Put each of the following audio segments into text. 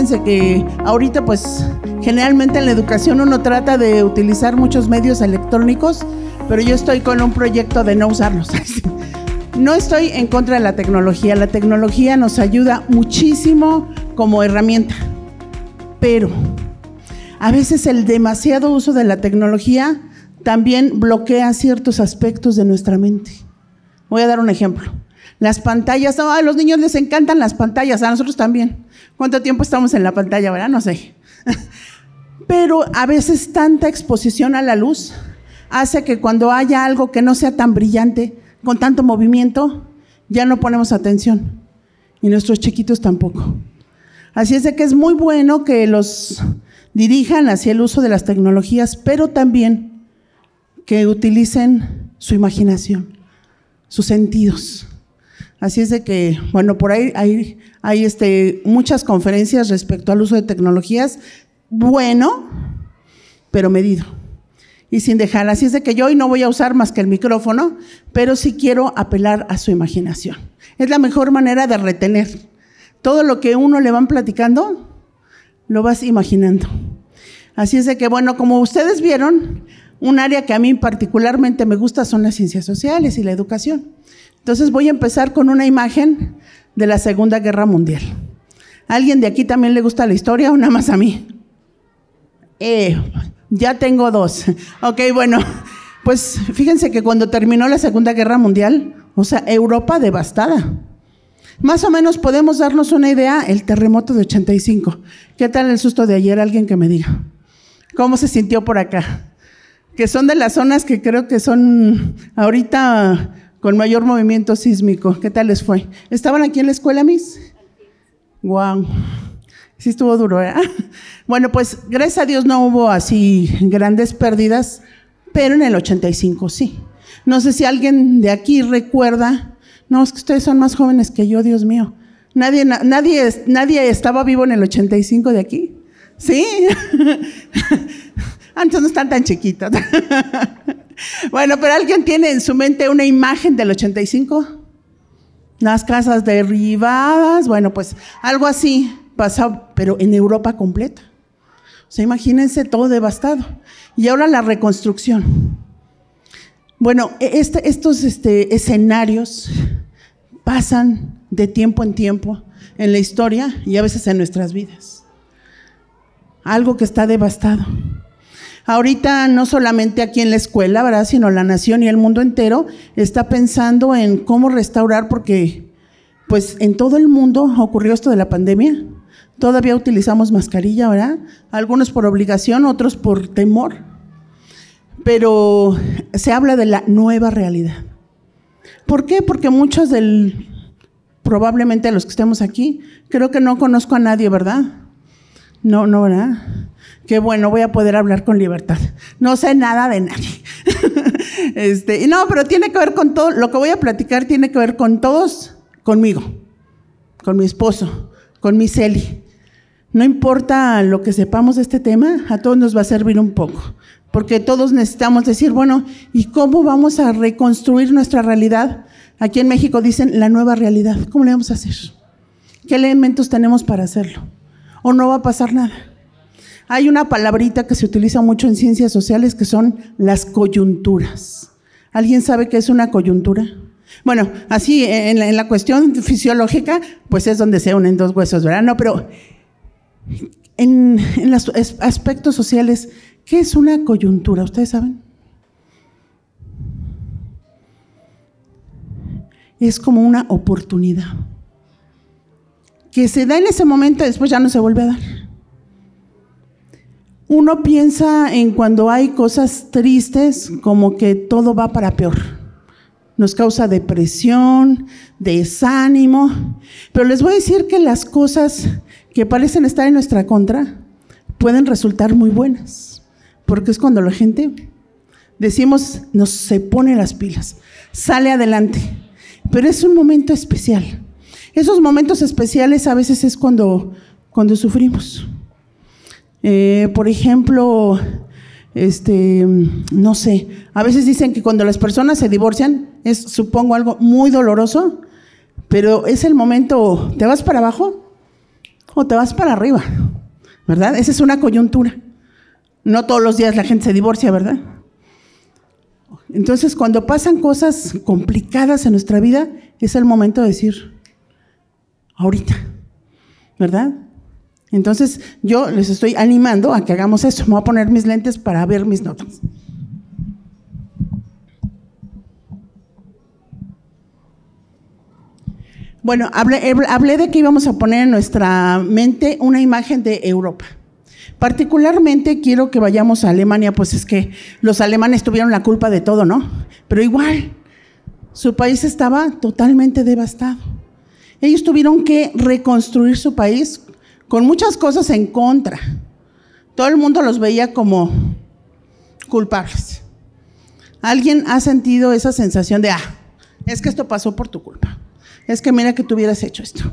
fíjense que ahorita pues generalmente en la educación uno trata de utilizar muchos medios electrónicos, pero yo estoy con un proyecto de no usarlos. No estoy en contra de la tecnología, la tecnología nos ayuda muchísimo como herramienta, pero a veces el demasiado uso de la tecnología también bloquea ciertos aspectos de nuestra mente. Voy a dar un ejemplo. Las pantallas, a los niños les encantan las pantallas, a nosotros también. ¿Cuánto tiempo estamos en la pantalla, verdad? No sé. Pero a veces tanta exposición a la luz hace que cuando haya algo que no sea tan brillante, con tanto movimiento, ya no ponemos atención. Y nuestros chiquitos tampoco. Así es de que es muy bueno que los dirijan hacia el uso de las tecnologías, pero también que utilicen su imaginación, sus sentidos. Así es de que, bueno, por ahí hay, hay este, muchas conferencias respecto al uso de tecnologías, bueno, pero medido y sin dejar. Así es de que yo hoy no voy a usar más que el micrófono, pero sí quiero apelar a su imaginación. Es la mejor manera de retener. Todo lo que uno le van platicando, lo vas imaginando. Así es de que, bueno, como ustedes vieron, un área que a mí particularmente me gusta son las ciencias sociales y la educación. Entonces voy a empezar con una imagen de la Segunda Guerra Mundial. ¿Alguien de aquí también le gusta la historia o nada más a mí? Eh, ya tengo dos. Ok, bueno, pues fíjense que cuando terminó la Segunda Guerra Mundial, o sea, Europa devastada. Más o menos podemos darnos una idea, el terremoto de 85. ¿Qué tal el susto de ayer? Alguien que me diga. ¿Cómo se sintió por acá? Que son de las zonas que creo que son ahorita con mayor movimiento sísmico. ¿Qué tal les fue? ¿Estaban aquí en la escuela, Miss? Wow. Sí estuvo duro, ¿eh? Bueno, pues gracias a Dios no hubo así grandes pérdidas, pero en el 85 sí. No sé si alguien de aquí recuerda, no, es que ustedes son más jóvenes que yo, Dios mío. Nadie, nadie, nadie estaba vivo en el 85 de aquí. ¿Sí? Antes no están tan chiquitos. bueno, pero alguien tiene en su mente una imagen del 85. Las casas derribadas, bueno, pues algo así pasado, pero en Europa completa. O sea, imagínense todo devastado. Y ahora la reconstrucción. Bueno, e, este, estos este, escenarios pasan de tiempo en tiempo en la historia y a veces en nuestras vidas. Algo que está devastado. Ahorita no solamente aquí en la escuela, ¿verdad? Sino la nación y el mundo entero está pensando en cómo restaurar porque pues en todo el mundo ocurrió esto de la pandemia Todavía utilizamos mascarilla, ¿verdad? Algunos por obligación, otros por temor. Pero se habla de la nueva realidad. ¿Por qué? Porque muchos del, probablemente los que estemos aquí, creo que no conozco a nadie, ¿verdad? No, no, ¿verdad? Qué bueno, voy a poder hablar con libertad. No sé nada de nadie. este, no, pero tiene que ver con todo, lo que voy a platicar tiene que ver con todos, conmigo, con mi esposo, con mi Celi, no importa lo que sepamos de este tema, a todos nos va a servir un poco, porque todos necesitamos decir, bueno, ¿y cómo vamos a reconstruir nuestra realidad? Aquí en México dicen la nueva realidad. ¿Cómo le vamos a hacer? ¿Qué elementos tenemos para hacerlo? ¿O no va a pasar nada? Hay una palabrita que se utiliza mucho en ciencias sociales que son las coyunturas. ¿Alguien sabe qué es una coyuntura? Bueno, así en la, en cuestión fisiológica, pues es donde se unen dos huesos, ¿verdad? No, pero en, los aspectos sociales, ¿qué es una coyuntura? ¿Ustedes saben? Es como una oportunidad que se da en ese momento y después ya no se vuelve a dar. Uno piensa en cuando hay cosas tristes como que todo va para peor. Nos causa depresión, desánimo. Pero les voy a decir que las cosas que parecen estar en nuestra contra pueden resultar muy buenas, porque es cuando la gente, decimos, nos se pone las pilas, sale adelante, pero es un momento especial. Esos momentos especiales a veces es cuando, cuando sufrimos. Eh, por ejemplo, este, no sé, a veces dicen que cuando las personas se divorcian es, supongo, algo muy doloroso, pero es el momento, ¿te vas para abajo? o te vas para arriba, ¿verdad? Esa es una coyuntura. No todos los días la gente se divorcia, ¿verdad? Entonces, cuando pasan cosas complicadas en nuestra vida, es el momento de decir, ahorita, ¿verdad? Entonces, yo les estoy animando a que hagamos eso. Me voy a poner mis lentes para ver mis notas. Bueno, hablé, de que íbamos a poner en nuestra mente una imagen de Europa. Particularmente quiero que vayamos a Alemania, pues es que los alemanes tuvieron la culpa de todo, ¿no? Pero igual, su país estaba totalmente devastado. Ellos tuvieron que reconstruir su país con muchas cosas en contra. Todo el mundo los veía como culpables. ¿Alguien ha sentido esa sensación de, ah, es que esto pasó por tu culpa? es que mira que tú hubieras hecho esto.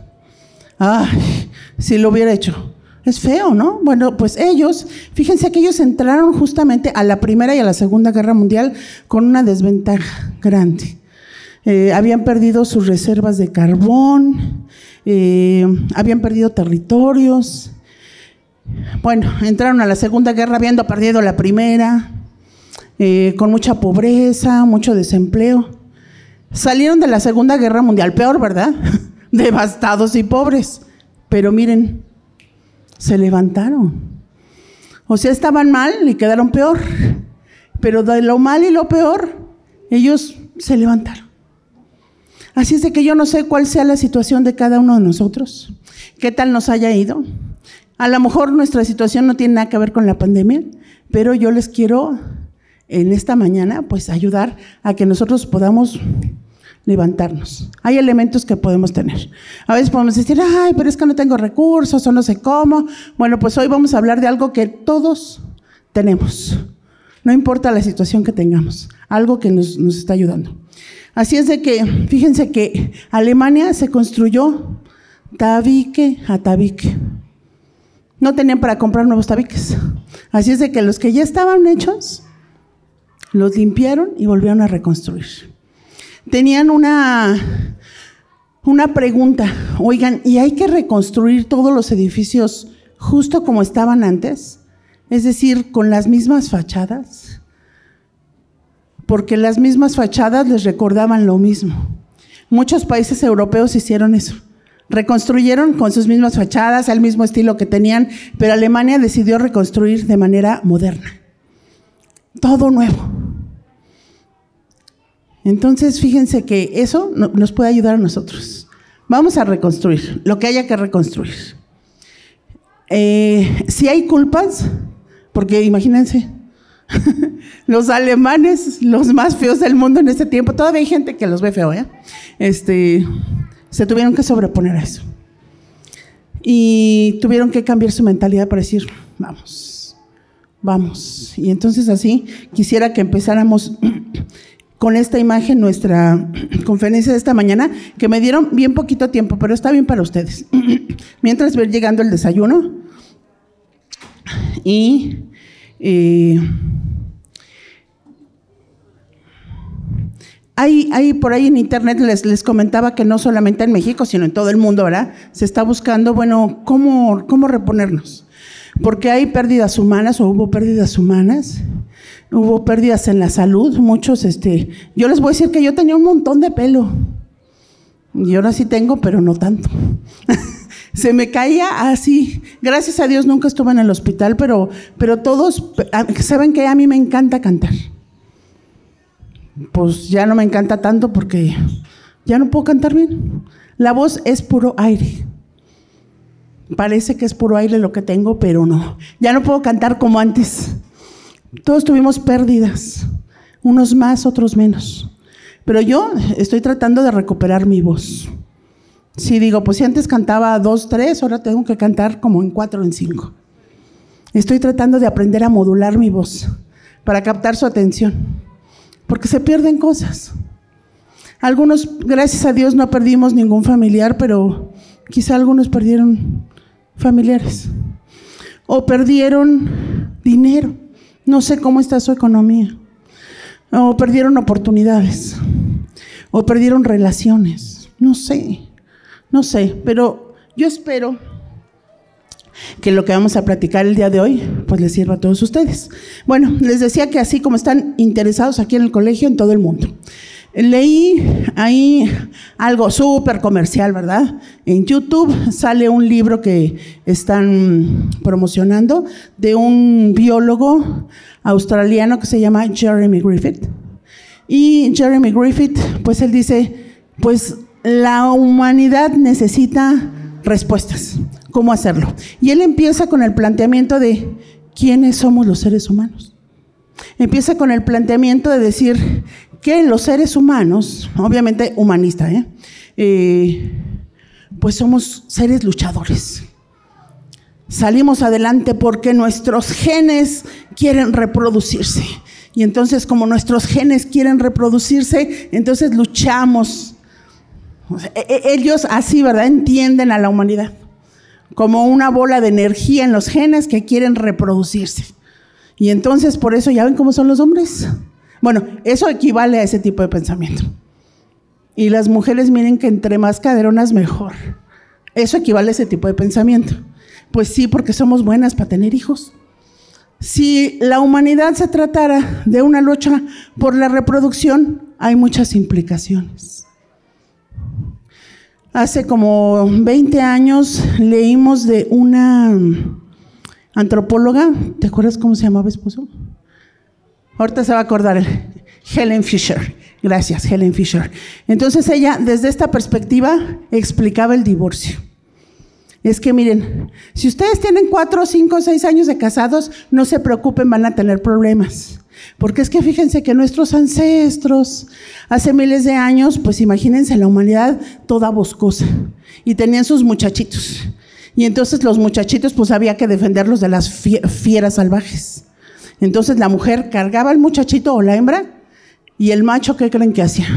Ay, si lo hubiera hecho. Es feo, ¿no? Bueno, pues ellos, fíjense que ellos entraron justamente a la Primera y a la Segunda Guerra Mundial con una desventaja grande. Eh, habían perdido sus reservas de carbón, eh, habían perdido territorios. Bueno, entraron a la Segunda Guerra habiendo perdido la Primera, eh, con mucha pobreza, mucho desempleo. Salieron de la Segunda Guerra Mundial, peor, ¿verdad? Devastados y pobres. Pero miren, se levantaron. O sea, estaban mal y quedaron peor. Pero de lo mal y lo peor, ellos se levantaron. Así es de que yo no sé cuál sea la situación de cada uno de nosotros. ¿Qué tal nos haya ido? A lo mejor nuestra situación no tiene nada que ver con la pandemia, pero yo les quiero en esta mañana, pues ayudar a que nosotros podamos levantarnos. Hay elementos que podemos tener. A veces podemos decir, ay, pero es que no tengo recursos o no sé cómo. Bueno, pues hoy vamos a hablar de algo que todos tenemos. No importa la situación que tengamos, algo que nos, nos está ayudando. Así es de que, fíjense que Alemania se construyó tabique a tabique. No tenían para comprar nuevos tabiques. Así es de que los que ya estaban hechos, los limpiaron y volvieron a reconstruir. Tenían una, una pregunta, oigan, ¿y hay que reconstruir todos los edificios justo como estaban antes? Es decir, con las mismas fachadas. Porque las mismas fachadas les recordaban lo mismo. Muchos países europeos hicieron eso. Reconstruyeron con sus mismas fachadas, al mismo estilo que tenían, pero Alemania decidió reconstruir de manera moderna. Todo nuevo. Entonces, fíjense que eso nos puede ayudar a nosotros. Vamos a reconstruir lo que haya que reconstruir. Eh, si hay culpas, porque imagínense, los alemanes, los más feos del mundo en este tiempo, todavía hay gente que los ve feo, ¿eh? Este, se tuvieron que sobreponer a eso. Y tuvieron que cambiar su mentalidad para decir, vamos, vamos. Y entonces así quisiera que empezáramos con esta imagen nuestra conferencia de esta mañana, que me dieron bien poquito tiempo, pero está bien para ustedes. Mientras ver llegando el desayuno. Y eh, hay, por ahí en internet les, les comentaba que no solamente en México, sino en todo el mundo, ¿verdad? Se está buscando, bueno, cómo, cómo reponernos. Porque hay pérdidas humanas o hubo pérdidas humanas hubo pérdidas en la salud, muchos, este, yo les voy a decir que yo tenía un montón de pelo. Y ahora sí tengo, pero no tanto. Se me caía así. Gracias a Dios nunca estuve en el hospital, pero, pero todos saben que a mí me encanta cantar. Pues ya no me encanta tanto porque ya no puedo cantar bien. La voz es puro aire. Parece que es puro aire lo que tengo, pero no. Ya no puedo cantar como antes. Todos tuvimos pérdidas, unos más, otros menos. Pero yo estoy tratando de recuperar mi voz. Si digo, pues si antes cantaba dos, tres, ahora tengo que cantar como en cuatro, en cinco. Estoy tratando de aprender a modular mi voz para captar su atención, porque se pierden cosas. Algunos, gracias a Dios, no perdimos ningún familiar, pero quizá algunos perdieron familiares o perdieron dinero no sé cómo está su economía. O perdieron oportunidades. O perdieron relaciones. No sé. No sé. Pero yo espero que lo que vamos a platicar el día de hoy, pues les sirva a todos ustedes. Bueno, les decía que así como están interesados aquí en el colegio, en todo el mundo. Leí ahí algo súper comercial, ¿verdad? En YouTube sale un libro que están promocionando de un biólogo australiano que se llama Jeremy Griffith. Y Jeremy Griffith, pues él dice, pues la humanidad necesita respuestas. ¿Cómo hacerlo? Y él empieza con el planteamiento de quiénes somos los seres humanos. Empieza con el planteamiento de decir que los seres humanos, obviamente humanista, ¿eh? Eh, pues somos seres luchadores. Salimos adelante porque nuestros genes quieren reproducirse. Y entonces como nuestros genes quieren reproducirse, entonces luchamos. E, e, ellos así, ¿verdad? Entienden a la humanidad como una bola de energía en los genes que quieren reproducirse. Y entonces por eso ya ven cómo son los hombres. Bueno, eso equivale a ese tipo de pensamiento. Y las mujeres miren que entre más caderonas mejor. Eso equivale a ese tipo de pensamiento. Pues sí, porque somos buenas para tener hijos. Si la humanidad se tratara de una lucha por la reproducción, hay muchas implicaciones. Hace como 20 años leímos de una antropóloga, ¿te acuerdas cómo se llamaba esposo? Ahorita se va a acordar, Helen Fisher. Gracias, Helen Fisher. Entonces ella, desde esta perspectiva, explicaba el divorcio. Es que miren, si ustedes tienen cuatro, cinco, seis años de casados, no se preocupen, van a tener problemas. Porque es que fíjense que nuestros ancestros, hace miles de años, pues imagínense la humanidad toda boscosa. Y tenían sus muchachitos. Y entonces los muchachitos, pues había que defenderlos de las fieras salvajes. Entonces la mujer cargaba al muchachito o la hembra y el macho, ¿qué creen que hacía?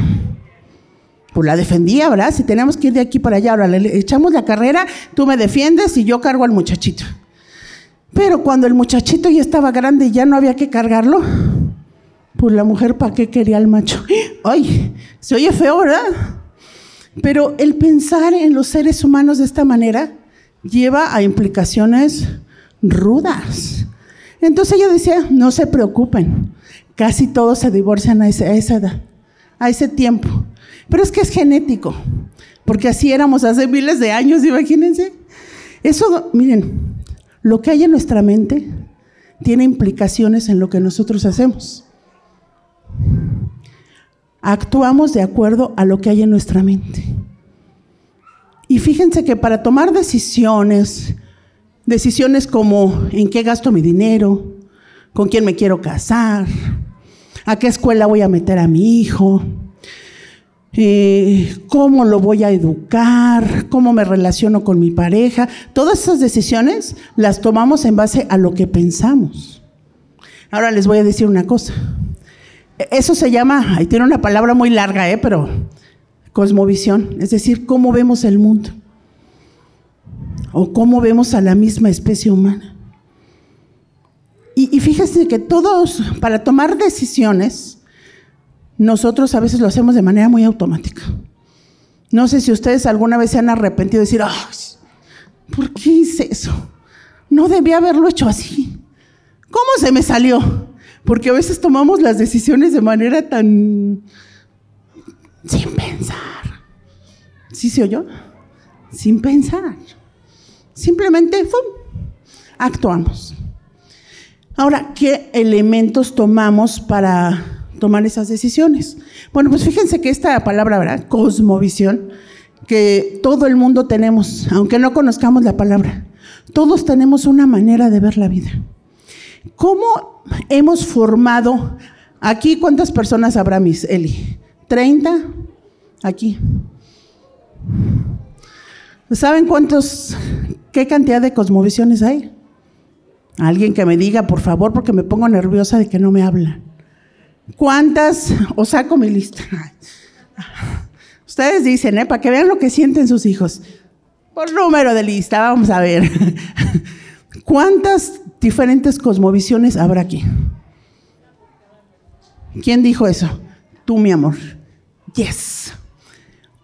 Pues la defendía, ¿verdad? Si tenemos que ir de aquí para allá, ahora le echamos la carrera, tú me defiendes y yo cargo al muchachito. Pero cuando el muchachito ya estaba grande y ya no había que cargarlo, pues la mujer, ¿para qué quería al macho? ¡Ay! Se oye feo, ¿verdad? Pero el pensar en los seres humanos de esta manera lleva a implicaciones rudas. Entonces ella decía, no se preocupen, casi todos se divorcian a, esa edad, a ese tiempo. Pero es que es genético, porque así éramos hace miles de años, imagínense. Eso, miren, lo que hay en nuestra mente tiene implicaciones en lo que nosotros hacemos. Actuamos de acuerdo a lo que hay en nuestra mente. Y fíjense que para tomar decisiones, Decisiones como en qué gasto mi dinero, con quién me quiero casar, a qué escuela voy a meter a mi hijo, eh, cómo lo voy a educar, cómo me relaciono con mi pareja. Todas esas decisiones las tomamos en base a lo que pensamos. Ahora les voy a decir una cosa. Eso se llama, ahí tiene una palabra muy larga, ¿eh? pero cosmovisión, es decir, cómo vemos el mundo o cómo vemos a la misma especie humana. Y, fíjese que todos, para tomar decisiones, nosotros a veces lo hacemos de manera muy automática. No sé si ustedes alguna vez se han arrepentido de decir, ¿por qué hice eso? No debía haberlo hecho así. ¿Cómo se me salió? Porque a veces tomamos las decisiones de manera tan... sin pensar. ¿Sí se oyó? Sin pensar. Simplemente actuamos. Ahora, ¿qué elementos tomamos para tomar esas decisiones? Bueno, pues fíjense que esta palabra, ¿verdad? Cosmovisión, que todo el mundo tenemos, aunque no conozcamos la palabra, todos tenemos una manera de ver la vida. ¿Cómo hemos formado, aquí cuántas personas habrá, mis Eli? ¿30? Aquí. ¿Saben cuántos ¿Qué cantidad de cosmovisiones hay? Alguien que me diga, por favor, porque me pongo nerviosa de que no me hablan. ¿Cuántas? O saco mi lista. Ustedes dicen, ¿eh? Para que vean lo que sienten sus hijos. Por número de lista, vamos a ver. ¿Cuántas diferentes cosmovisiones habrá aquí? ¿Quién dijo eso? Tú, mi amor. Yes.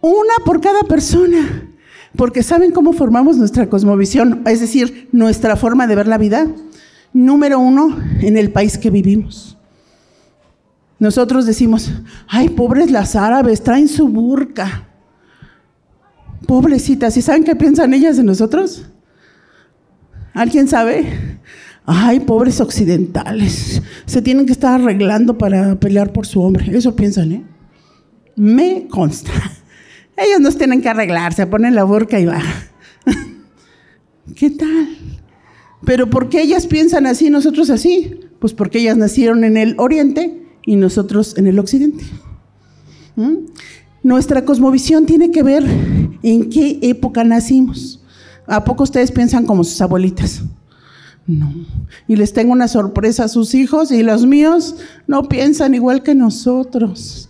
Una por cada persona. Porque ¿saben cómo formamos nuestra cosmovisión? Es decir, nuestra forma de ver la vida. Número uno, en el país que vivimos. Nosotros decimos, ay, pobres las árabes, traen su burka. Pobrecitas, ¿y saben qué piensan ellas de nosotros? ¿Alguien sabe? Ay, pobres occidentales, se tienen que estar arreglando para pelear por su hombre. Eso piensan, ¿eh? Me consta. Ellos no tienen que arreglar, se ponen la burka y va. ¿Qué tal? Pero ¿por qué ellas piensan así nosotros así? Pues porque ellas nacieron en el oriente y nosotros en el occidente. ¿Mm? Nuestra cosmovisión tiene que ver en qué época nacimos. ¿A poco ustedes piensan como sus abuelitas? No. Y les tengo una sorpresa a sus hijos y los míos no piensan igual que nosotros.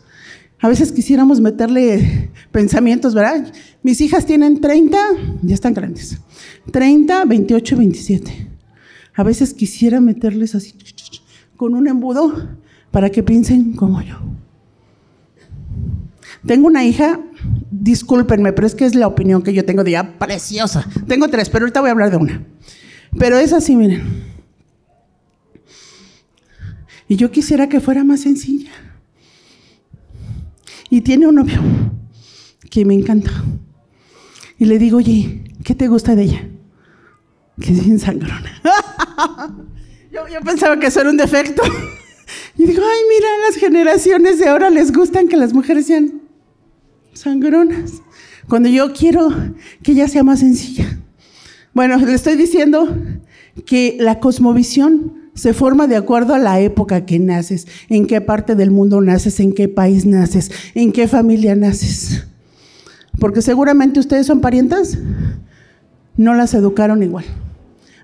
A veces quisiéramos meterle pensamientos, ¿verdad? Mis hijas tienen 30, ya están grandes. 30, 28, 27. A veces quisiera meterles así con un embudo para que piensen como yo. Tengo una hija, discúlpenme, pero es que es la opinión que yo tengo de ella, preciosa. Tengo tres, pero ahorita voy a hablar de una. Pero es así, miren. Y yo quisiera que fuera más sencilla. Y tiene un novio que me encanta. Y le digo, oye, ¿qué te gusta de ella? Que es bien sangrona. yo, yo pensaba que eso era un defecto. Y digo, ay, mira, las generaciones de ahora les gustan que las mujeres sean sangronas. Cuando yo quiero que ella sea más sencilla. Bueno, le estoy diciendo que la cosmovisión se forma de acuerdo a la época que naces, en qué parte del mundo naces, en qué país naces, en qué familia naces. Porque seguramente ustedes son parientas, no las educaron igual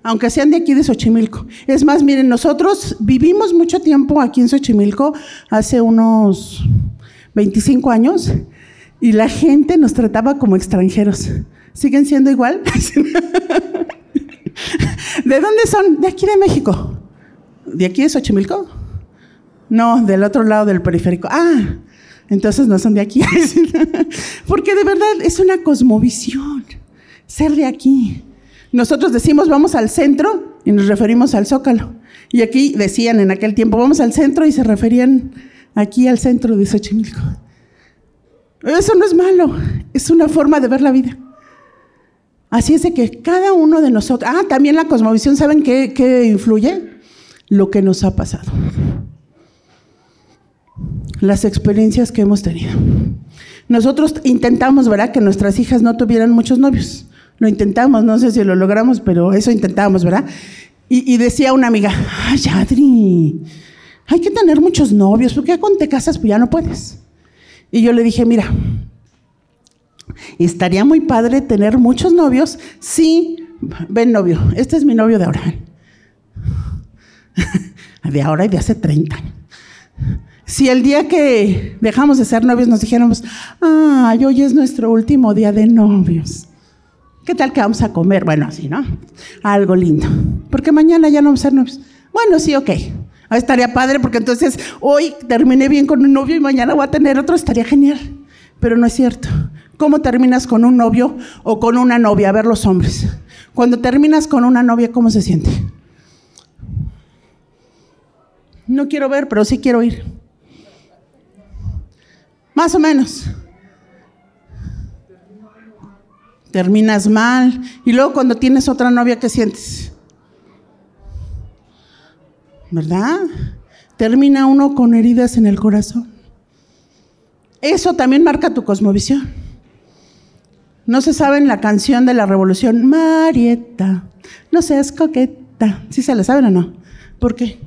aunque sean de aquí de Xochimilco. Es más, miren, nosotros vivimos mucho tiempo aquí en Xochimilco, hace unos 25 años, y la gente nos trataba como extranjeros. ¿Siguen siendo igual? ¿De dónde son? De aquí de México. ¿De aquí de Xochimilco? No, del otro lado del periférico. Ah, entonces no son de aquí. Porque de verdad es una cosmovisión ser de aquí. Nosotros decimos vamos al centro y nos referimos al zócalo. Y aquí decían en aquel tiempo vamos al centro y se referían aquí al centro de Xochimilco. Eso no es malo, es una forma de ver la vida. Así es de que cada uno de nosotros, ah, también la cosmovisión, ¿saben qué, qué influye? Lo que nos ha pasado. Las experiencias que hemos tenido. Nosotros intentamos, ¿verdad?, que nuestras hijas no tuvieran muchos novios. Lo intentamos, no sé si lo logramos, pero eso intentamos, ¿verdad? Y, decía una amiga, ay, Adri, hay que tener muchos novios, porque cuando te casas, pues ya no puedes. Y yo le dije, mira, estaría muy padre tener muchos novios sí, ven novio, este es mi novio de ahora. De ahora y de hace 30 años. Si el día que dejamos de ser novios nos dijéramos, ay, hoy es nuestro último día de novios. ¿Qué tal que vamos a comer? Bueno, así, ¿no? Algo lindo. Porque mañana ya no vamos a ser novios. Bueno, sí, ok. Estaría padre porque entonces hoy terminé bien con un novio y mañana voy a tener otro. Estaría genial. Pero no es cierto. ¿Cómo terminas con un novio o con una novia? A ver los hombres. Cuando terminas con una novia, ¿cómo se siente? No quiero ver, pero sí quiero ir. Más o menos. terminas mal. Y luego cuando tienes otra novia, ¿qué sientes? ¿Verdad? Termina uno con heridas en el corazón. Eso también marca tu cosmovisión. No se sabe en la canción de la revolución, Marieta, no seas coqueta. ¿Sí se la saben o no? ¿Por qué?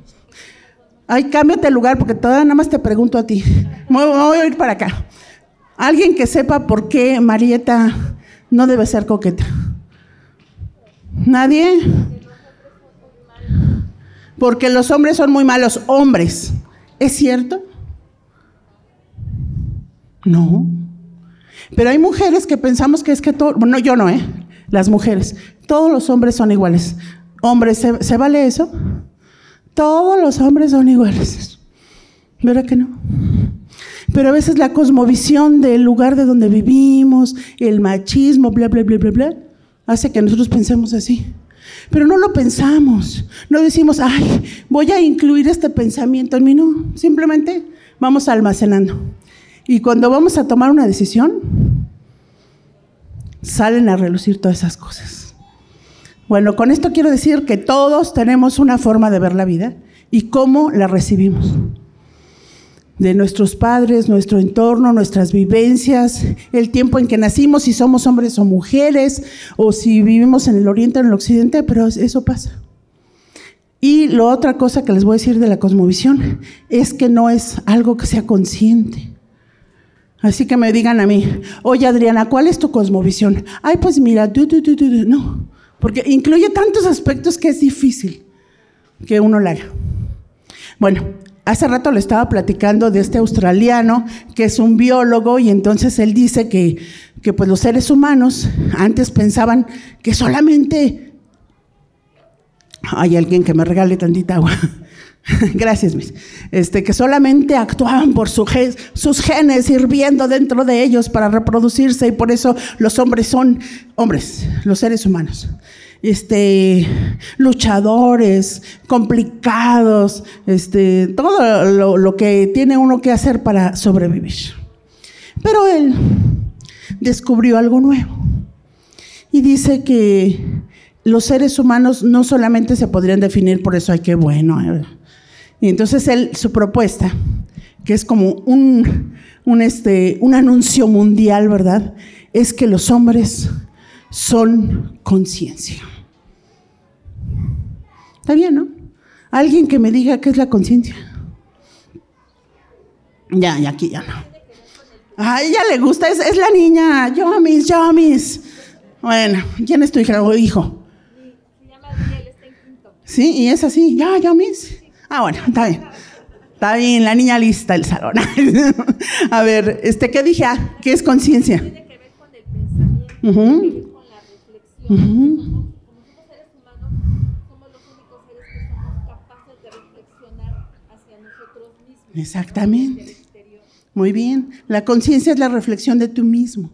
Ay, cámbiate el lugar porque todavía nada más te pregunto a ti. Me voy a ir para acá. Alguien que sepa por qué Marieta no debe ser coqueta. ¿Nadie? Porque los hombres son muy malos hombres. ¿Es cierto? No. Pero hay mujeres que pensamos que es que todo, bueno, yo no, ¿eh? Las mujeres, todos los hombres son iguales. Hombres, ¿se, ¿se vale eso? Todos los hombres son iguales. ¿Verdad que no? Pero a veces la cosmovisión del lugar de donde vivimos, el machismo, bla, bla, bla, bla, bla, hace que nosotros pensemos así. Pero no lo pensamos. No decimos, ay, voy a incluir este pensamiento en mí. No, simplemente vamos almacenando. Y cuando vamos a tomar una decisión, salen a relucir todas esas cosas. Bueno, con esto quiero decir que todos tenemos una forma de ver la vida y cómo la recibimos. De nuestros padres, nuestro entorno, nuestras vivencias, el tiempo en que nacimos, si somos hombres o mujeres, o si vivimos en el oriente o en el occidente, pero eso pasa. Y la otra cosa que les voy a decir de la cosmovisión es que no es algo que sea consciente. Así que me digan a mí, oye Adriana, ¿cuál es tu cosmovisión? Ay, pues mira, tú, no, porque incluye tantos aspectos que es difícil que uno la haga. Bueno, hace rato le estaba platicando de este australiano que es un biólogo y entonces él dice que, que pues los seres humanos antes pensaban que solamente hay alguien que me regale tantita agua. Gracias, mis. Este, que solamente actuaban por sus genes hirviendo dentro de ellos para reproducirse y por eso los hombres son hombres, los seres humanos. Este, luchadores, complicados, este, todo lo, lo que tiene uno que hacer para sobrevivir. Pero él descubrió algo nuevo y dice que los seres humanos no solamente se podrían definir por eso, hay que bueno. Eh, y entonces él, su propuesta, que es como un, un, este, un anuncio mundial, ¿verdad? Es que los hombres son conciencia. Está bien, ¿no? Alguien que me diga qué es la conciencia. Ya, ya aquí ya no. A ella le gusta, es, es la niña. Yo mis, yo mis. Bueno, ¿quién es tu hija o hijo? Se llama está en quinto. Sí, y es así, ya, yo mis. Ah, bueno, está bien. Está bien, la niña lista del salón. a ver, este, ¿qué dije? Ah, ¿qué es conciencia? Tiene que ver con el pensamiento, tiene que ver con la reflexión. como, somos seres humanos, somos los únicos seres que somos capaces de reflexionar hacia nosotros mismos. Exactamente. Muy bien. La conciencia es la reflexión de tú mismo.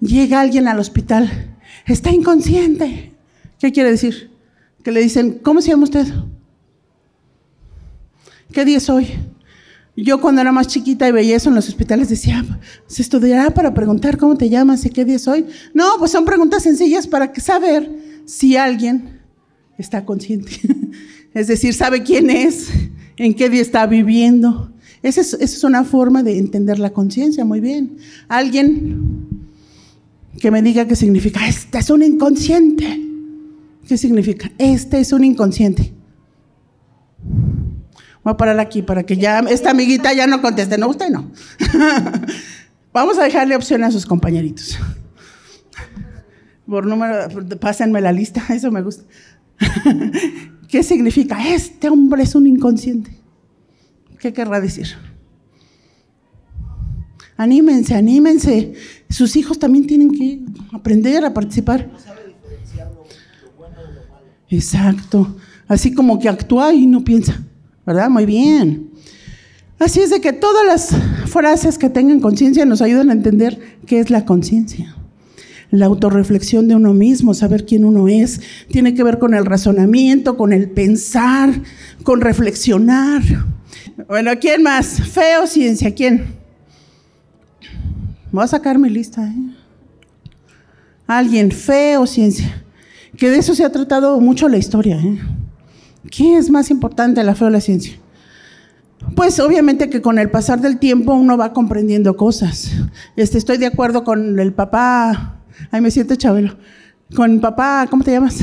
Llega alguien al hospital, está inconsciente. ¿Qué quiere decir? Que le dicen, ¿cómo se llama usted? ¿Qué día es hoy? Yo cuando era más chiquita y veía eso en los hospitales decía, ¿se estudiará para preguntar cómo te llamas y qué día es hoy? No, pues son preguntas sencillas para saber si alguien está consciente. es decir, sabe quién es, en qué día está viviendo. Esa es, esa es una forma de entender la conciencia, muy bien. Alguien que me diga qué significa, este es un inconsciente. ¿Qué significa? Este es un inconsciente. Voy a parar aquí para que ya esta amiguita ya no conteste. No, usted no. Vamos a dejarle opción a sus compañeritos. Por número, pásenme la lista, eso me gusta. ¿Qué significa? Este hombre es un inconsciente. ¿Qué querrá decir? Anímense, anímense. Sus hijos también tienen que aprender a participar. Exacto. Así como que actúa y no piensa. ¿Verdad? Muy bien. Así es de que todas las frases que tengan conciencia nos ayudan a entender qué es la conciencia. La autorreflexión de uno mismo, saber quién uno es, tiene que ver con el razonamiento, con el pensar, con reflexionar. Bueno, ¿quién más? Fe o ciencia, ¿quién? Voy a sacar mi lista. ¿eh? Alguien, fe o ciencia. Que de eso se ha tratado mucho la historia. ¿eh? ¿Qué es más importante, la fe o la ciencia? Pues obviamente que con el pasar del tiempo uno va comprendiendo cosas. Este, estoy de acuerdo con el papá, ay me siento chabelo, con papá, ¿cómo te llamas?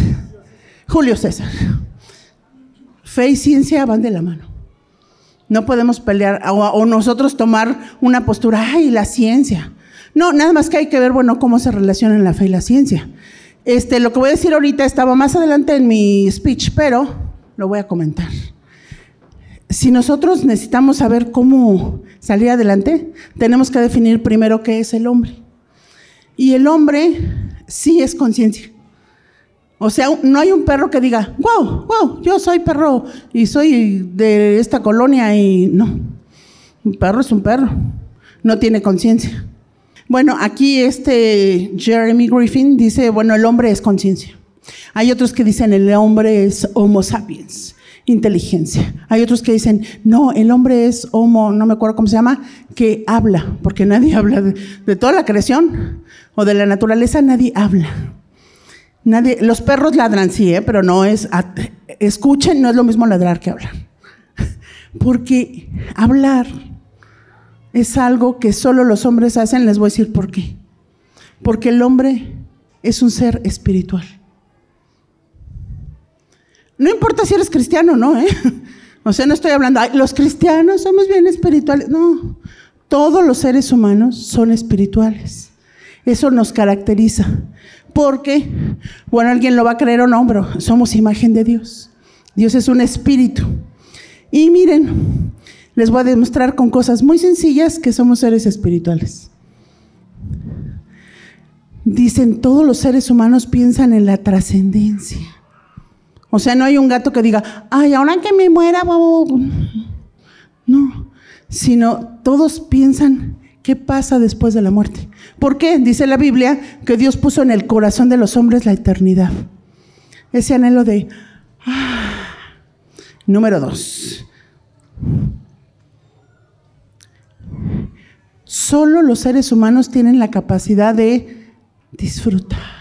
Julio César. Fe y ciencia van de la mano. No podemos pelear o, nosotros tomar una postura, ay, la ciencia. No, nada más que hay que ver, bueno, cómo se relacionan la fe y la ciencia. Este, lo que voy a decir ahorita estaba más adelante en mi speech, pero lo voy a comentar. Si nosotros necesitamos saber cómo salir adelante, tenemos que definir primero qué es el hombre. Y el hombre sí es conciencia. O sea, no hay un perro que diga, wow, wow, yo soy perro y soy de esta colonia y no. Un perro es un perro, no tiene conciencia. Bueno, aquí este Jeremy Griffin dice, bueno, el hombre es conciencia. Hay otros que dicen el hombre es homo sapiens, inteligencia. Hay otros que dicen, no, el hombre es homo, no me acuerdo cómo se llama, que habla, porque nadie habla de, toda la creación o de la naturaleza, nadie habla. Nadie, los perros ladran, sí, ¿eh? pero no es, escuchen, no es lo mismo ladrar que hablar. Porque hablar es algo que solo los hombres hacen, les voy a decir por qué. Porque el hombre es un ser espiritual. No importa si eres cristiano no, ¿eh? O sea, no estoy hablando, los cristianos somos bien espirituales. No, todos los seres humanos son espirituales. Eso nos caracteriza. Porque, bueno, alguien lo va a creer o no, pero somos imagen de Dios. Dios es un espíritu. Y miren, les voy a demostrar con cosas muy sencillas que somos seres espirituales. Dicen, todos los seres humanos piensan en la trascendencia. O sea, no hay un gato que diga, ay, ahora que me muera, no, sino todos piensan qué pasa después de la muerte. ¿Por qué? Dice la Biblia que Dios puso en el corazón de los hombres la eternidad. Ese anhelo de, ah. número dos. Solo los seres humanos tienen la capacidad de disfrutar.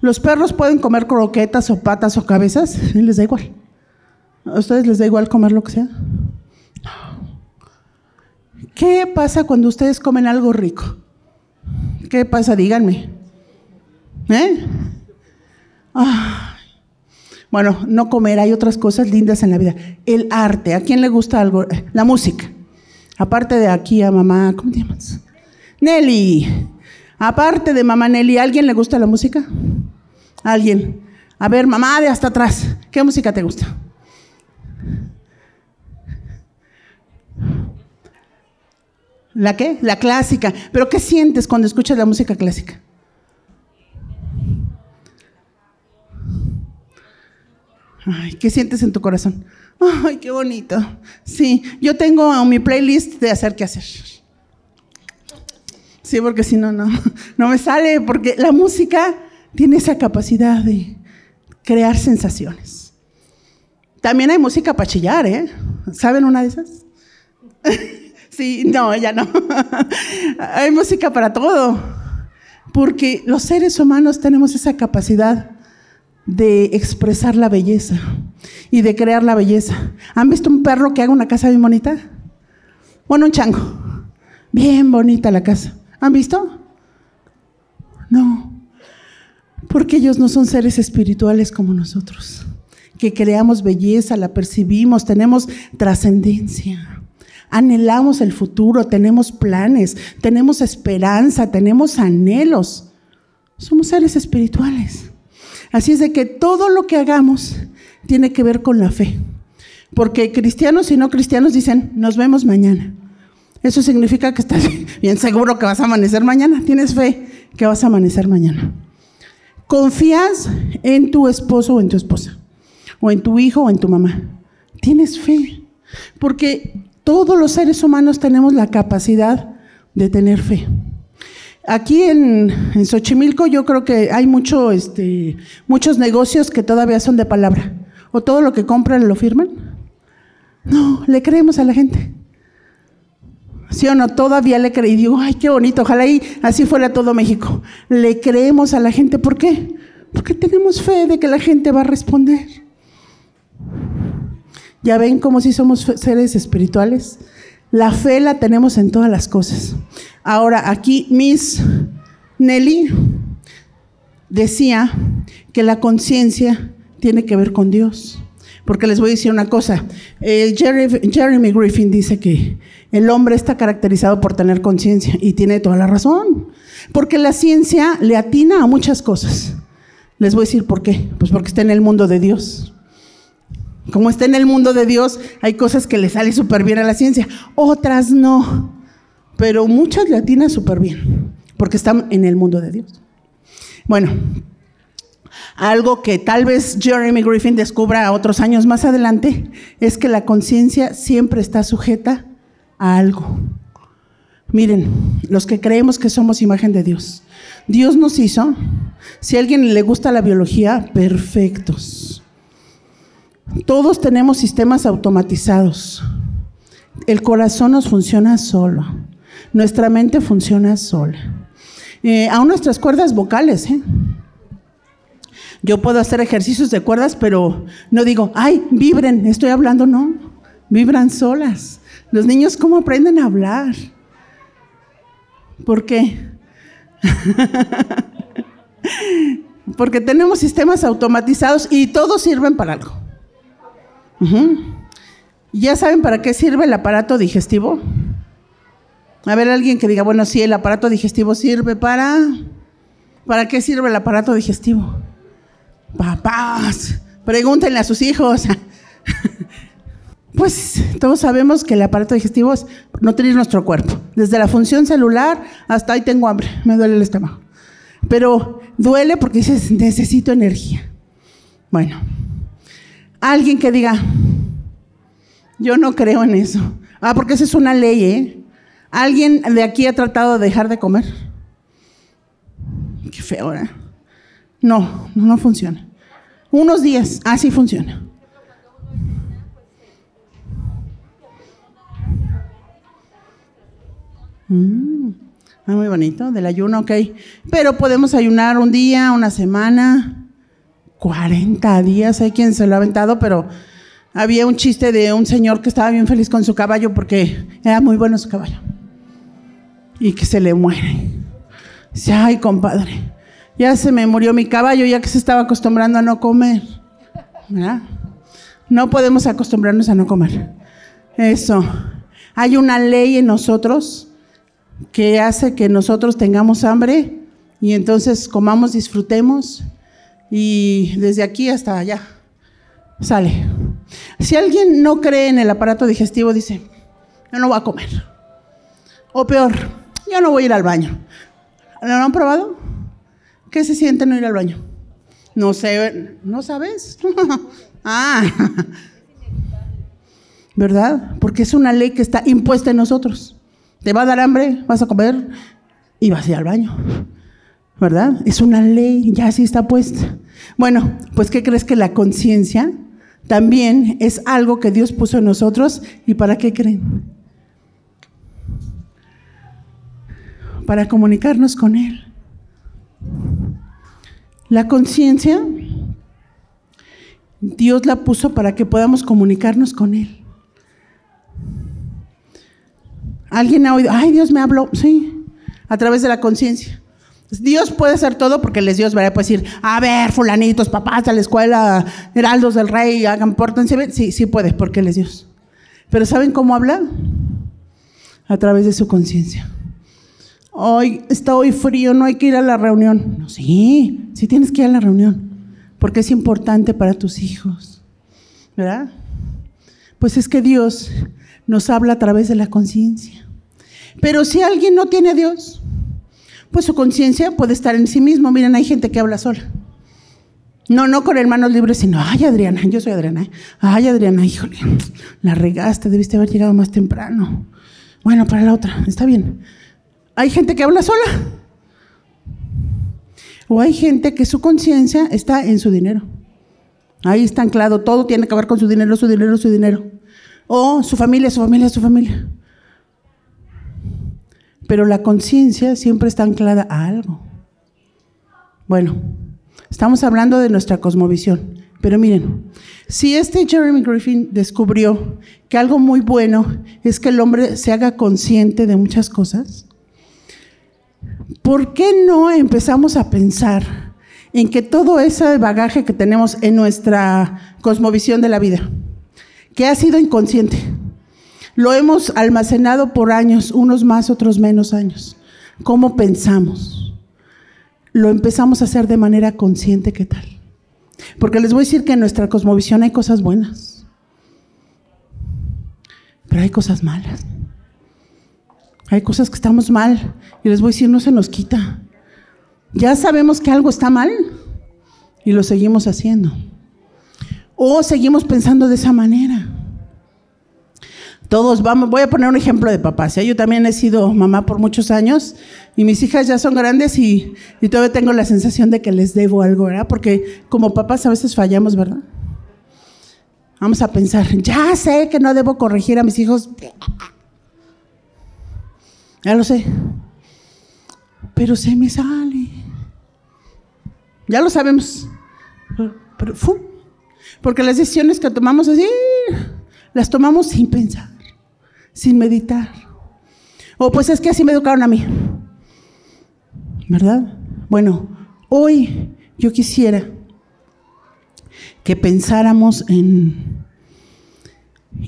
Los perros pueden comer croquetas o patas o cabezas, y les da igual. ¿A ustedes les da igual comer lo que sea? ¿Qué pasa cuando ustedes comen algo rico? ¿Qué pasa? Díganme. ¿Eh? Bueno, no comer, hay otras cosas lindas en la vida. El arte, ¿a quién le gusta algo? La música. Aparte de aquí a mamá, ¿cómo te llamas? Nelly. Aparte de mamá Nelly, ¿a alguien le gusta la música? Alguien. A ver, mamá de hasta atrás, ¿qué música te gusta? ¿La qué? La clásica. ¿Pero qué sientes cuando escuchas la música clásica? Ay, ¿qué sientes en tu corazón? Ay, qué bonito. Sí, yo tengo mi playlist de hacer qué hacer. Sí, porque si no, no, no me sale, porque la música tiene esa capacidad de crear sensaciones. También hay música para chillar, ¿eh? ¿Saben una de esas? sí, no, ya no. hay música para todo, porque los seres humanos tenemos esa capacidad de expresar la belleza y de crear la belleza. ¿Han visto un perro que haga una casa bien bonita? Bueno, un chango. Bien bonita la casa. ¿Han visto? No. Porque ellos no son seres espirituales como nosotros, que creamos belleza, la percibimos, tenemos trascendencia. Anhelamos el futuro, tenemos planes, tenemos esperanza, tenemos anhelos. Somos seres espirituales. Así es de que todo lo que hagamos tiene que ver con la fe. Porque cristianos y no cristianos dicen, nos vemos mañana. Eso significa que estás bien seguro que vas a amanecer mañana. Tienes fe que vas a amanecer mañana. Confías en tu esposo o en tu esposa, o en tu hijo o en tu mamá. Tienes fe, porque todos los seres humanos tenemos la capacidad de tener fe. Aquí en, Xochimilco yo creo que hay este, muchos negocios que todavía son de palabra. ¿O todo lo que compran lo firman? No, le creemos a la gente. ¿Sí o no? Todavía le creí. Digo, ay, qué bonito. Ojalá y así fuera todo México. Le creemos a la gente. ¿Por qué? Porque tenemos fe de que la gente va a responder. Ya ven cómo si somos seres espirituales. La fe la tenemos en todas las cosas. Ahora, aquí Miss Nelly decía que la conciencia tiene que ver con Dios. Porque les voy a decir una cosa. Eh, Jeremy Griffin dice que el hombre está caracterizado por tener conciencia y tiene toda la razón. Porque la ciencia le atina a muchas cosas. Les voy a decir por qué. Pues porque está en el mundo de Dios. Como está en el mundo de Dios, hay cosas que le sale súper bien a la ciencia, otras no. Pero muchas le atina súper bien, porque están en el mundo de Dios. Bueno, algo que tal vez Jeremy Griffin descubra otros años más adelante es que la conciencia siempre está sujeta a algo. Miren, los que creemos que somos imagen de Dios, Dios nos hizo, si a alguien le gusta la biología, perfectos. Todos tenemos sistemas automatizados. El corazón nos funciona solo. Nuestra mente funciona sola. Eh, aún nuestras cuerdas vocales, ¿eh? Yo puedo hacer ejercicios de cuerdas, pero no digo, ay, vibren, estoy hablando, no. Vibran solas. Los niños, ¿cómo aprenden a hablar? ¿Por qué? Porque tenemos sistemas automatizados y todos sirven para algo. ¿Ya saben para qué sirve el aparato digestivo? A ver, alguien que diga, bueno, sí, el aparato digestivo sirve para... ¿Para qué sirve el aparato digestivo? Papás, pregúntenle a sus hijos. Pues todos sabemos que el aparato digestivo es nutrir nuestro cuerpo, desde la función celular hasta ahí tengo hambre, me duele el estómago. Pero duele porque dices, necesito energía. Bueno, alguien que diga, yo no creo en eso. Ah, porque esa es una ley, ¿eh? ¿Alguien de aquí ha tratado de dejar de comer? Qué feo, ¿eh? No, no, funciona. Unos días, así funciona. Mm, ah, muy bonito, del ayuno, ok. Pero podemos ayunar un día, una semana, 40 días, hay quien se lo ha aventado, pero había un chiste de un señor que estaba bien feliz con su caballo porque era muy bueno su caballo. Y que se le muere. Dice, ay, compadre, ya se me murió mi caballo, ya que se estaba acostumbrando a no comer. No podemos acostumbrarnos a no comer. Eso. Hay una ley en nosotros que hace que nosotros tengamos hambre y entonces comamos, disfrutemos y desde aquí hasta allá sale. Si alguien no cree en el aparato digestivo, dice, yo no voy a comer. O peor, yo no voy a ir al baño. ¿Lo han probado? ¿Qué se siente no ir al baño? No sé, ¿no sabes? ah, ¿verdad? Porque es una ley que está impuesta en nosotros. Te va a dar hambre, vas a comer y vas a ir al baño. ¿Verdad? Es una ley, ya así está puesta. Bueno, pues ¿qué crees que la conciencia también es algo que Dios puso en nosotros? ¿Y para qué creen? Para comunicarnos con Él. La conciencia, Dios la puso para que podamos comunicarnos con Él. ¿Alguien ha oído? Ay, Dios me habló. Sí, a través de la conciencia. Dios puede hacer todo porque les Dios, ¿verdad? Puede decir, a ver, fulanitos, papás a la escuela, heraldos del rey, hagan, pórtense Sí, sí puede, porque Él es Dios. Pero ¿saben cómo habla? A través de su conciencia. Hoy está hoy frío, no hay que ir a la reunión. No, sí, sí tienes que ir a la reunión, porque es importante para tus hijos. ¿Verdad? Pues es que Dios nos habla a través de la conciencia. Pero si alguien no tiene a Dios, pues su conciencia puede estar en sí mismo. Miren, hay gente que habla sola. No, no con hermanos libres, sino, ay Adriana, yo soy Adriana, ¿eh? ay Adriana, híjole, la regaste, debiste haber llegado más temprano. Bueno, para la otra, está bien. Hay gente que habla sola. O hay gente que su conciencia está en su dinero. Ahí está anclado, todo tiene que ver con su dinero, su dinero, su dinero. O su familia, su familia, su familia. Pero la conciencia siempre está anclada a algo. Bueno, estamos hablando de nuestra cosmovisión. Pero miren, si este Jeremy Griffin descubrió que algo muy bueno es que el hombre se haga consciente de muchas cosas, ¿por qué no empezamos a pensar en que todo ese bagaje que tenemos en nuestra cosmovisión de la vida, que ha sido inconsciente, lo hemos almacenado por años, unos más, otros menos años. ¿Cómo pensamos? Lo empezamos a hacer de manera consciente, ¿qué tal? Porque les voy a decir que en nuestra cosmovisión hay cosas buenas, pero hay cosas malas. Hay cosas que estamos mal y les voy a decir, no se nos quita. Ya sabemos que algo está mal y lo seguimos haciendo. O seguimos pensando de esa manera. Todos vamos, voy a poner un ejemplo de papás. Yo también he sido mamá por muchos años y mis hijas ya son grandes y, y todavía tengo la sensación de que les debo algo, ¿verdad? Porque como papás a veces fallamos, ¿verdad? Vamos a pensar, ya sé que no debo corregir a mis hijos. Ya lo sé. Pero se me sale. Ya lo sabemos. Pero, Porque las decisiones que tomamos así, las tomamos sin pensar, sin meditar. O pues es que así me educaron a mí. ¿Verdad? Bueno, hoy yo quisiera que pensáramos en...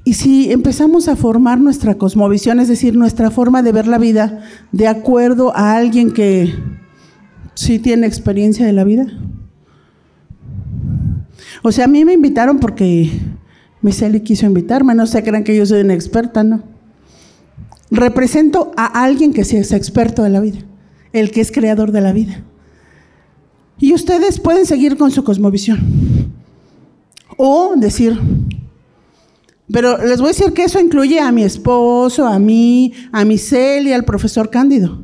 Y si empezamos a formar nuestra cosmovisión, es decir, nuestra forma de ver la vida, de acuerdo a alguien que sí tiene experiencia de la vida. O sea, a mí me invitaron porque Michelle quiso invitarme, no se crean que yo soy una experta, ¿no? Represento a alguien que sí es experto de la vida, el que es creador de la vida. Y ustedes pueden seguir con su cosmovisión. O decir, pero les voy a decir que eso incluye a mi esposo, a mí, a mi y al profesor Cándido,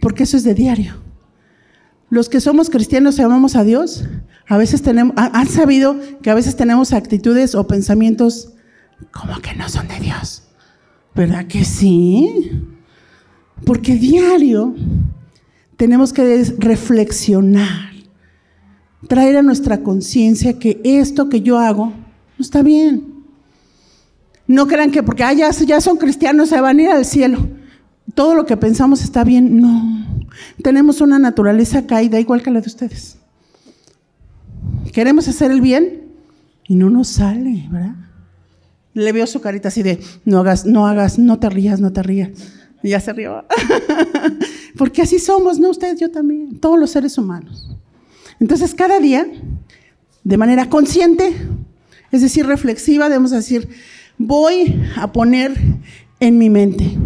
porque eso es de diario. Los que somos cristianos y amamos a Dios, a veces han sabido que a veces tenemos actitudes o pensamientos como que no son de Dios. ¿Verdad que sí? Porque diario tenemos que reflexionar traer a nuestra conciencia que esto que yo hago no está bien. No crean que porque ah, ya, son cristianos se van a ir al cielo. Todo lo que pensamos está bien. No. Tenemos una naturaleza caída igual que la de ustedes. Queremos hacer el bien y no nos sale, ¿verdad? Le veo su carita así de, no hagas, no hagas, no te rías, no te rías. Y ya se rió. Porque así somos, ¿no? Ustedes, yo también, todos los seres humanos. Entonces, cada día, de manera consciente, es decir, reflexiva, debemos decir, voy a poner en mi mente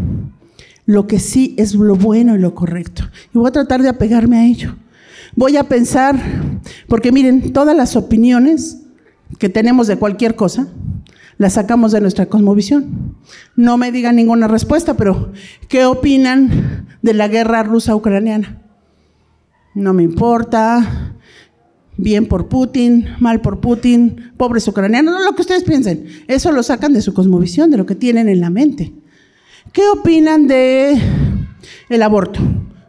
lo que sí es lo bueno y lo correcto. Y voy a tratar de apegarme a ello. Voy a pensar, porque miren, todas las opiniones que tenemos de cualquier cosa, las sacamos de nuestra cosmovisión. No me digan ninguna respuesta, pero ¿qué opinan de la guerra rusa-ucraniana? No me importa, bien por Putin, mal por Putin, pobres ucranianos, no lo que ustedes piensen. Eso lo sacan de su cosmovisión, de lo que tienen en la mente. ¿Qué opinan de el aborto?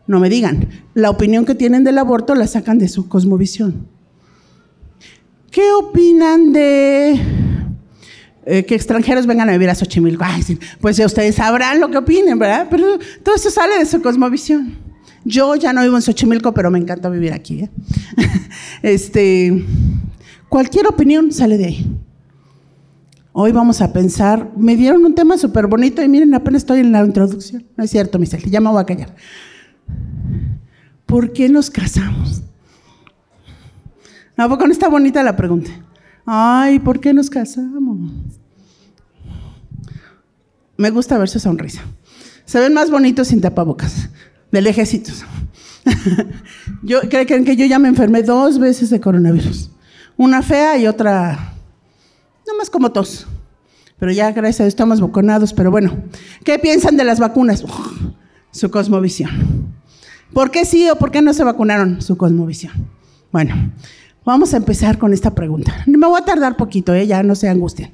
No me digan. La opinión que tienen del aborto la sacan de su cosmovisión. ¿Qué opinan de eh, que extranjeros vengan a vivir a Xochimilco? pues ya ustedes sabrán lo que opinen, ¿verdad? Pero todo eso sale de su cosmovisión. Yo ya no vivo en Xochimilco, pero me encanta vivir aquí. ¿eh? este, cualquier opinión sale de ahí. Hoy vamos a pensar, me dieron un tema súper bonito y miren, apenas estoy en la introducción. No es cierto, Michelle, ya me voy a callar. ¿Por qué nos casamos? ¿A poco no está bonita la pregunta? Ay, ¿por qué nos casamos? Me gusta ver su sonrisa. Se ven más bonitos sin tapabocas del ejército. yo, creen que yo ya me enfermé dos veces de coronavirus. Una fea y otra, no más como tos. Pero ya, gracias a Dios, estamos vacunados. Pero bueno, ¿qué piensan de las vacunas? su cosmovisión. ¿Por qué sí o por qué no se vacunaron? Su cosmovisión. Bueno, vamos a empezar con esta pregunta. Me voy a tardar poquito, ¿eh? ya no se angustien.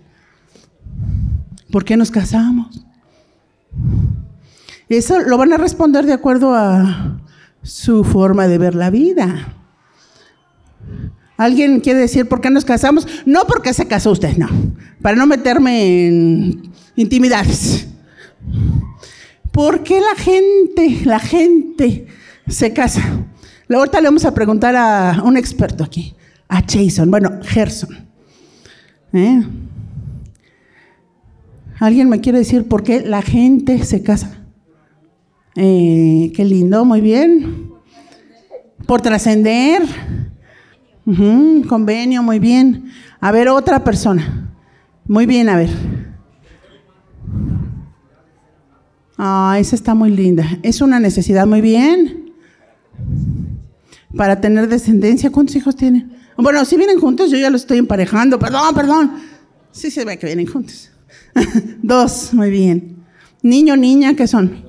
¿Por qué nos casamos? Eso lo van a responder de acuerdo a su forma de ver la vida. ¿Alguien quiere decir por qué nos casamos? No porque se casó usted, no. Para no meterme en intimidades. ¿Por qué la gente, la gente se casa? Ahorita le vamos a preguntar a un experto aquí, a Jason, bueno, Gerson. ¿Eh? ¿Alguien me quiere decir por qué la gente se casa? Eh, qué lindo, muy bien. Por trascender. convenio, muy bien. A ver, otra persona. Muy bien, a ver. Ah, esa está muy linda. Es una necesidad, muy bien. Para tener descendencia, ¿cuántos hijos tienen? Bueno, si vienen juntos, yo ya los estoy emparejando. Perdón, perdón. Sí se ve que vienen juntos. Dos, muy bien. Niño, niña, ¿qué son?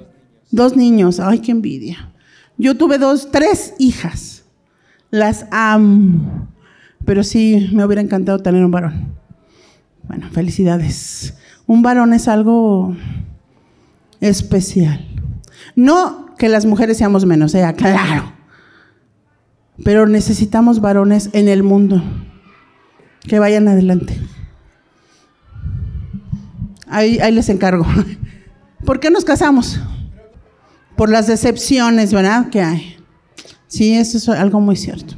Dos niños. Ay, qué envidia. Yo tuve dos, tres hijas. Las amo. Pero sí, me hubiera encantado tener un varón. Bueno, felicidades. Un varón es algo especial. No que las mujeres seamos menos, sea claro. Pero necesitamos varones en el mundo que vayan adelante. Ahí, ahí les encargo. ¿Por qué nos casamos? Por las decepciones, ¿verdad? Que hay. Sí, eso es algo muy cierto.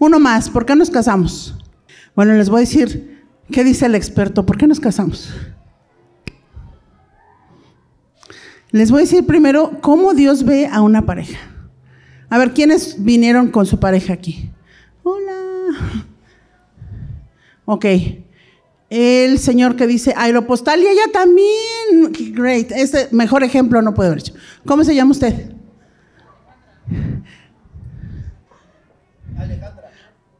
Uno más, ¿por qué nos casamos? Bueno, les voy a decir, ¿qué dice el experto? ¿Por qué nos casamos? Les voy a decir primero cómo Dios ve a una pareja. A ver, ¿quiénes vinieron con su pareja aquí? Hola. Ok. El señor que dice aeropostal y ella también. Great. Este mejor ejemplo no puede haber hecho. ¿Cómo se llama usted? Alejandra.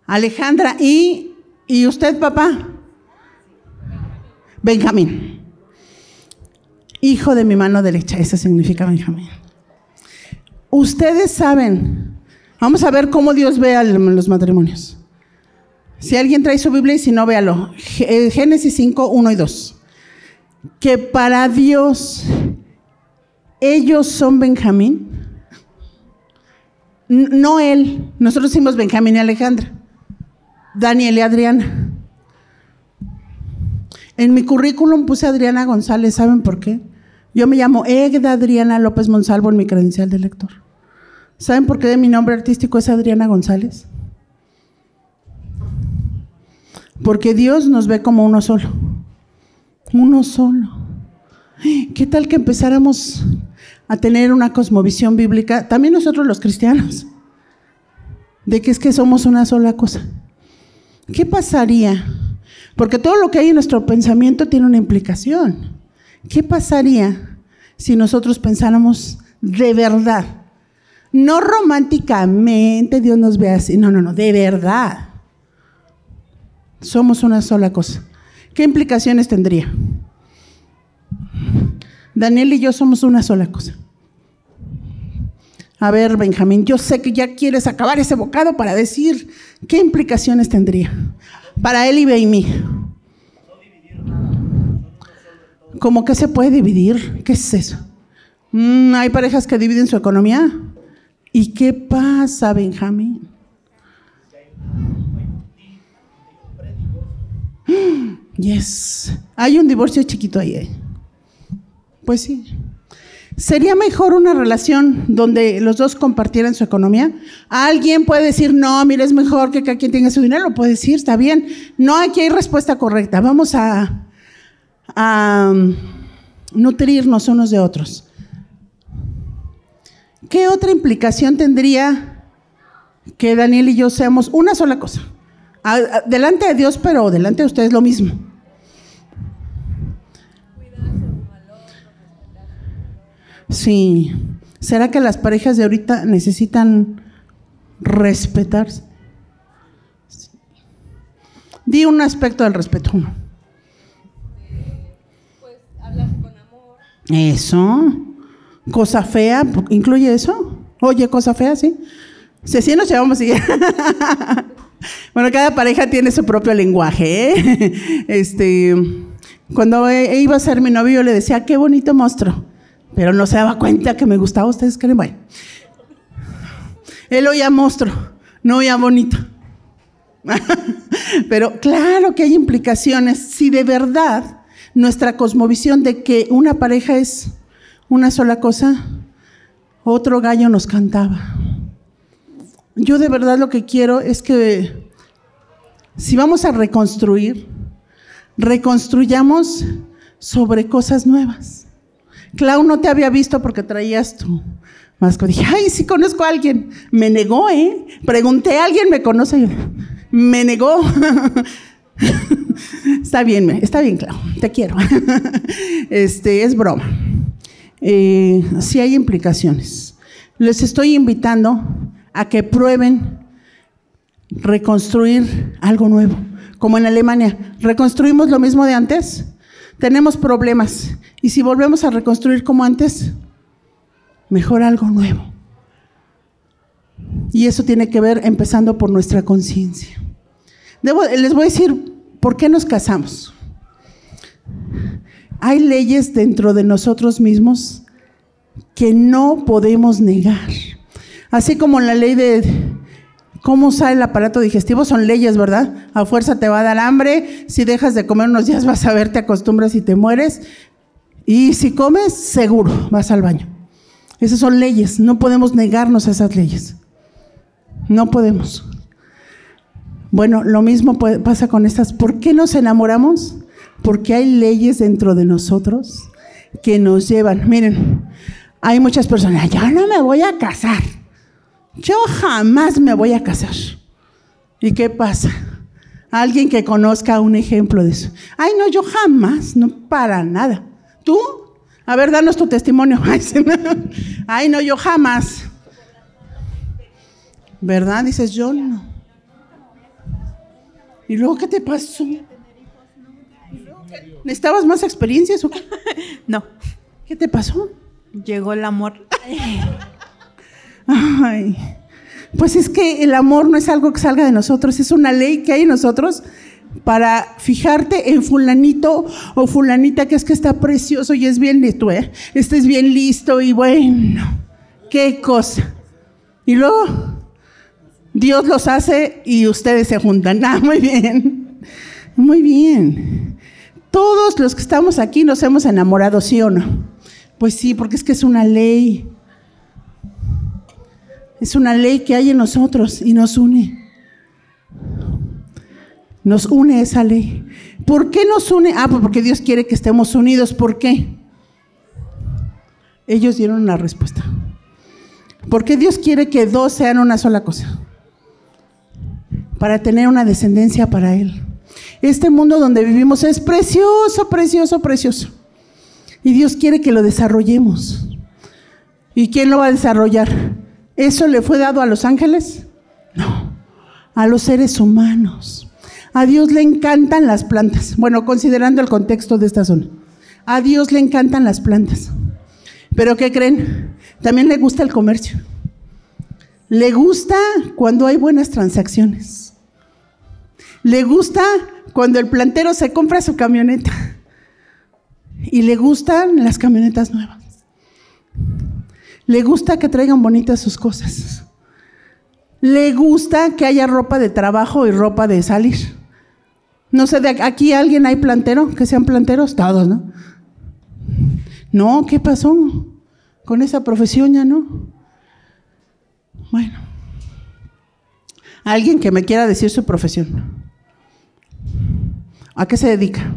Alejandra. ¿Y, ¿Y usted, papá? Benjamín. Hijo de mi mano derecha. Eso significa Benjamín. Ustedes saben. Vamos a ver cómo Dios ve a los matrimonios. Si alguien trae su Biblia y si no, véalo. Génesis 5, 1 y 2. Que para Dios ellos son Benjamín. No él. Nosotros decimos Benjamín y Alejandra. Daniel y Adriana. En mi currículum puse Adriana González. ¿Saben por qué? Yo me llamo Egda Adriana López Monsalvo en mi credencial de lector. ¿Saben por qué mi nombre artístico es Adriana González? Porque Dios nos ve como uno solo. Uno solo. ¿Qué tal que empezáramos a tener una cosmovisión bíblica, también nosotros los cristianos, de que es que somos una sola cosa? ¿Qué pasaría? Porque todo lo que hay en nuestro pensamiento tiene una implicación. ¿Qué pasaría si nosotros pensáramos de verdad? No románticamente, Dios nos ve así, no, no, no, de verdad somos una sola cosa. ¿Qué implicaciones tendría? Daniel y yo somos una sola cosa. A ver, Benjamín, yo sé que ya quieres acabar ese bocado para decir qué implicaciones tendría para él y mí. ¿Cómo que se puede dividir? ¿Qué es eso? Mm, ¿Hay parejas que dividen su economía? ¿Y qué pasa, Benjamín? Yes. Hay un divorcio chiquito ahí. ¿eh? Pues sí. ¿Sería mejor una relación donde los dos compartieran su economía? Alguien puede decir, no, mira, es mejor que cada quien tenga su dinero. Lo puede decir, está bien. No, aquí hay respuesta correcta. Vamos a, a um, nutrirnos unos de otros. ¿Qué otra implicación tendría que Daniel y yo seamos una sola cosa? delante de Dios, pero delante de ustedes lo mismo. Sí. ¿Será que las parejas de ahorita necesitan respetarse? Di un aspecto del respeto. Pues hablar con amor. Eso. Cosa fea, ¿incluye eso? Oye, cosa fea, sí. Si así nos llevamos y Bueno, cada pareja tiene su propio lenguaje. ¿eh? Este, cuando e, iba a ser mi novio, yo le decía, qué bonito monstruo. Pero no se daba cuenta que me gustaba. ¿Ustedes creen? Bueno. Él oía monstruo, no oía bonito. Pero claro que hay implicaciones. Si de verdad nuestra cosmovisión de que una pareja es una sola cosa, otro gallo nos cantaba. Yo de verdad lo que quiero es que si vamos a reconstruir, reconstruyamos sobre cosas nuevas. Clau no te había visto porque traías tu masco. Dije, ay, sí conozco a alguien. Me negó, ¿eh? Pregunté alguien, me conoce. Me negó. está bien, está bien, Clau, te quiero. este, es broma. Eh, sí hay implicaciones. Les estoy invitando a que prueben reconstruir algo nuevo, como en Alemania. ¿Reconstruimos lo mismo de antes? Tenemos problemas. Y si volvemos a reconstruir como antes, mejor algo nuevo. Y eso tiene que ver empezando por nuestra conciencia. Les voy a decir por qué nos casamos. Hay leyes dentro de nosotros mismos que no podemos negar. Así como la ley de cómo usar el aparato digestivo son leyes, ¿verdad? A fuerza te va a dar hambre, si dejas de comer unos días vas a ver, te acostumbras y te mueres. Y si comes, seguro, vas al baño. Esas son leyes, no podemos negarnos a esas leyes. No podemos. Bueno, lo mismo pasa con estas. ¿Por qué nos enamoramos? Porque hay leyes dentro de nosotros que nos llevan. Miren, hay muchas personas, yo no me voy a casar. Yo jamás me voy a casar. ¿Y qué pasa? Alguien que conozca un ejemplo de eso. Ay, no, yo jamás, no para nada. ¿Tú? A ver, danos tu testimonio. Ay, no, yo jamás. ¿Verdad? Dices, yo no. ¿Y luego qué te pasó? ¿Necesitabas más experiencias o qué? No. ¿Qué te pasó? Llegó el amor. Ay, pues es que el amor no es algo que salga de nosotros, es una ley que hay en nosotros para fijarte en fulanito o fulanita que es que está precioso y es bien listo, ¿eh? Este es bien listo y bueno, qué cosa. Y luego Dios los hace y ustedes se juntan. Ah, muy bien, muy bien. Todos los que estamos aquí nos hemos enamorado, ¿sí o no? Pues sí, porque es que es una ley. Es una ley que hay en nosotros y nos une. Nos une esa ley. ¿Por qué nos une? Ah, pues porque Dios quiere que estemos unidos. ¿Por qué? Ellos dieron una respuesta. Porque Dios quiere que dos sean una sola cosa. Para tener una descendencia para Él. Este mundo donde vivimos es precioso, precioso, precioso. Y Dios quiere que lo desarrollemos. ¿Y quién lo va a desarrollar? ¿Eso le fue dado a los ángeles? No, a los seres humanos. A Dios le encantan las plantas. Bueno, considerando el contexto de esta zona. A Dios le encantan las plantas. Pero ¿qué creen? También le gusta el comercio. Le gusta cuando hay buenas transacciones. Le gusta cuando el plantero se compra su camioneta y le gustan las camionetas nuevas. Le gusta que traigan bonitas sus cosas. Le gusta que haya ropa de trabajo y ropa de salir. No sé, de aquí alguien hay plantero, que sean planteros, todos, ¿no? No, ¿qué pasó? Con esa profesión ya no. Bueno, alguien que me quiera decir su profesión. ¿A qué se dedica?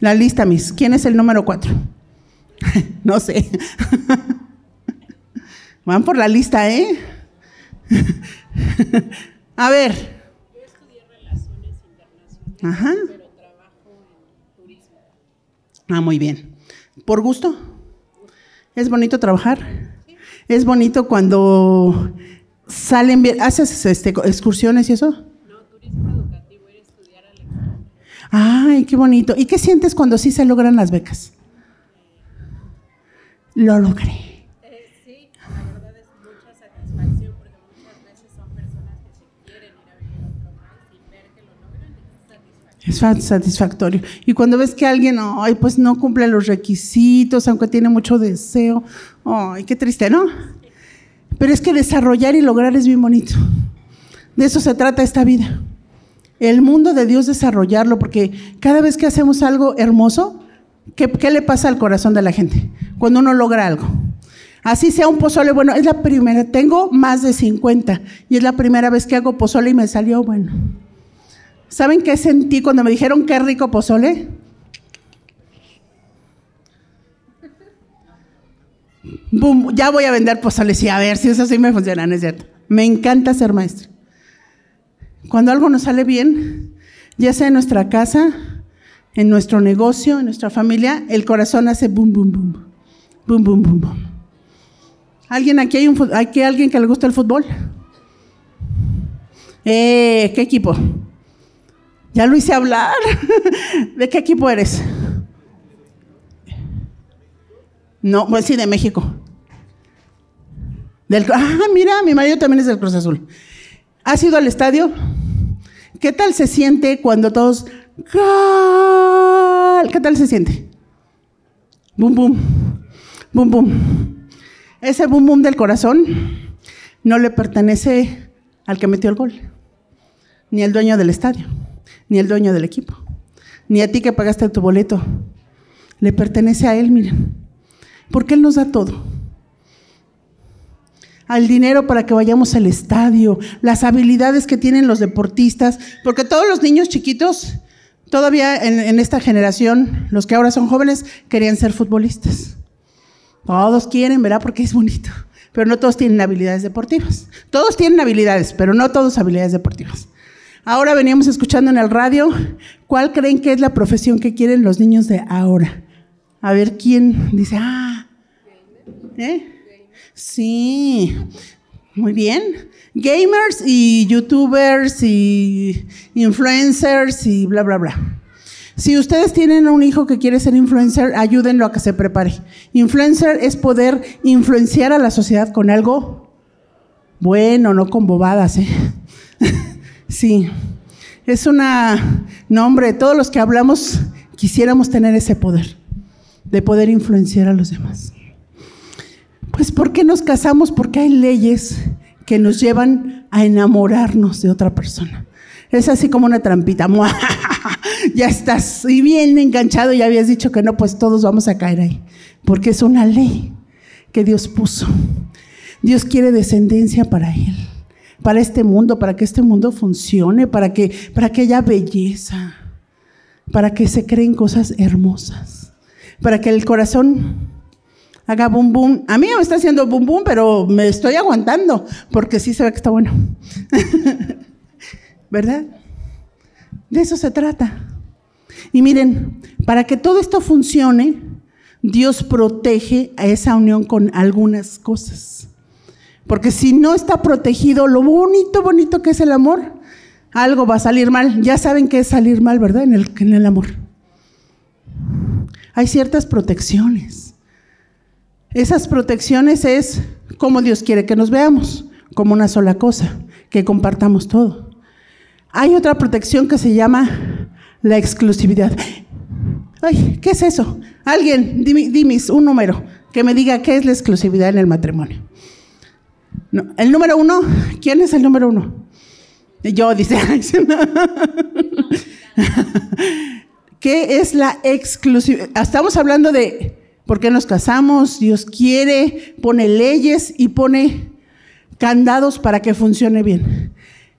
La lista, Miss. ¿Quién es el número cuatro? no sé. Van por la lista, ¿eh? A ver. Yo estudié relaciones internacionales, pero trabajo en turismo. Ah, muy bien. ¿Por gusto? ¿Es bonito trabajar? Sí. ¿Es bonito cuando salen bien? ¿Haces este, excursiones y eso? Ay, qué bonito. ¿Y qué sientes cuando sí se logran las becas? Lo logré. Eh, sí, la verdad es mucha satisfacción porque muchas veces son personas que se quieren ir a vivir otro país y ver que lo logran es satisfactorio. Es satisfactorio. Y cuando ves que alguien, ay, pues no cumple los requisitos, aunque tiene mucho deseo, ay, qué triste, ¿no? Pero es que desarrollar y lograr es bien bonito. De eso se trata esta vida el mundo de Dios desarrollarlo, porque cada vez que hacemos algo hermoso, ¿qué, le pasa al corazón de la gente cuando uno logra algo? Así sea un pozole, bueno, es la primera, tengo más de 50 y es la primera vez que hago pozole y me salió bueno. ¿Saben qué sentí cuando me dijeron qué rico pozole? ya voy a vender pozole, sí, a ver si eso sí me funciona, ¿no es cierto? Me encanta ser maestro. Cuando algo nos sale bien, ya sea en nuestra casa, en nuestro negocio, en nuestra familia, el corazón hace boom, boom, boom. Boom, boom, boom. ¿Alguien aquí hay, un, hay alguien que le gusta el fútbol? Eh, ¿Qué equipo? Ya lo hice hablar. ¿De qué equipo eres? No, pues sí, de México. Del, ah, mira, mi marido también es del Cruz Azul. ¿Has ido al estadio? ¿Qué tal se siente cuando todos... ¿Qué tal se siente? Bum, bum. Bum, bum. Ese bum, bum del corazón no le pertenece al que metió el gol, ni al dueño del estadio, ni al dueño del equipo, ni a ti que pagaste tu boleto. Le pertenece a Él, miren. Porque Él nos da todo al dinero para que vayamos al estadio, las habilidades que tienen los deportistas, porque todos los niños chiquitos, todavía en, esta generación, los que ahora son jóvenes, querían ser futbolistas. Todos quieren, ¿verdad? Porque es bonito. Pero no todos tienen habilidades deportivas. Todos tienen habilidades, pero no todos habilidades deportivas. Ahora veníamos escuchando en el radio, ¿cuál creen que es la profesión que quieren los niños de ahora? A ver quién dice, ah, ¿eh? Sí, muy bien. Gamers y youtubers y influencers y bla, bla, bla. Si ustedes tienen un hijo que quiere ser influencer, ayúdenlo a que se prepare. Influencer es poder influenciar a la sociedad con algo bueno, no con bobadas. ¿eh? sí, es una... No, hombre, todos los que hablamos quisiéramos tener ese poder de poder influenciar a los demás. Pues ¿por qué nos casamos? Porque hay leyes que nos llevan a enamorarnos de otra persona. Es así como una trampita. ya estás y bien enganchado y habías dicho que no, pues todos vamos a caer ahí. Porque es una ley que Dios puso. Dios quiere descendencia para Él, para este mundo, para que este mundo funcione, para que, para que haya belleza, para que se creen cosas hermosas, para que el corazón haga boom boom. A mí me está haciendo boom boom, pero me estoy aguantando porque sí se ve que está bueno. ¿Verdad? De eso se trata. Y miren, para que todo esto funcione, Dios protege a esa unión con algunas cosas. Porque si no está protegido lo bonito, bonito que es el amor, algo va a salir mal. Ya saben qué es salir mal, ¿verdad? En el, en el amor. Hay ciertas protecciones. Esas protecciones es como Dios quiere que nos veamos, como una sola cosa, que compartamos todo. Hay otra protección que se llama la exclusividad. Ay, ¿qué es eso? Alguien, dime, un número que me diga qué es la exclusividad en el matrimonio. el número uno, ¿quién es el número uno? Yo, dice. ¿Qué es la exclusividad? Estamos hablando de ¿Por qué nos casamos? Dios quiere, pone leyes y pone candados para que funcione bien.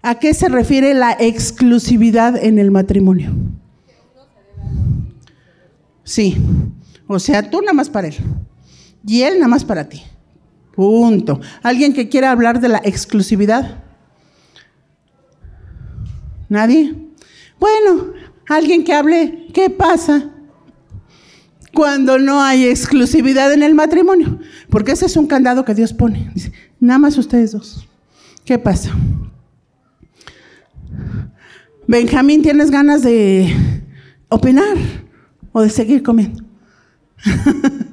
¿A qué se refiere la exclusividad en el matrimonio? Sí, o sea, tú nada más para él y él nada más para ti. Punto. ¿Alguien que quiera hablar de la exclusividad? ¿Nadie? Bueno, alguien que hable, ¿qué pasa cuando no hay exclusividad en el matrimonio. Porque ese es un candado que Dios pone. Dice, nada más ustedes dos. ¿Qué pasa? Benjamín, ¿tienes ganas de opinar o de seguir comiendo?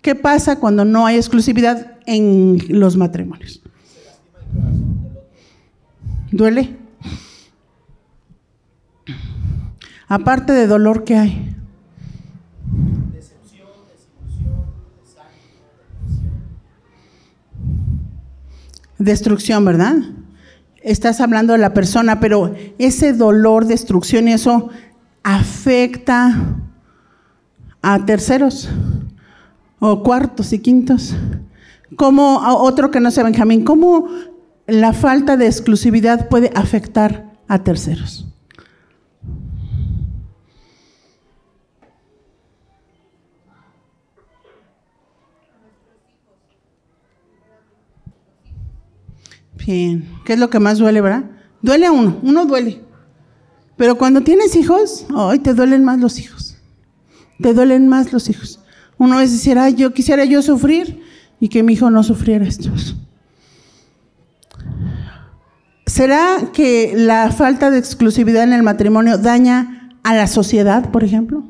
¿Qué pasa cuando no hay exclusividad en los matrimonios? ¿Duele? Aparte de dolor que hay. Destrucción, ¿verdad? Estás hablando de la persona, pero ese dolor, destrucción y eso afecta a terceros o cuartos y quintos. Como a otro que no sea Benjamín, ¿cómo la falta de exclusividad puede afectar a terceros? ¿Qué es lo que más duele, verdad? Duele a uno, uno duele. Pero cuando tienes hijos, hoy te duelen más los hijos. Te duelen más los hijos. Uno es decir, yo quisiera yo sufrir y que mi hijo no sufriera esto. ¿Será que la falta de exclusividad en el matrimonio daña a la sociedad, por ejemplo?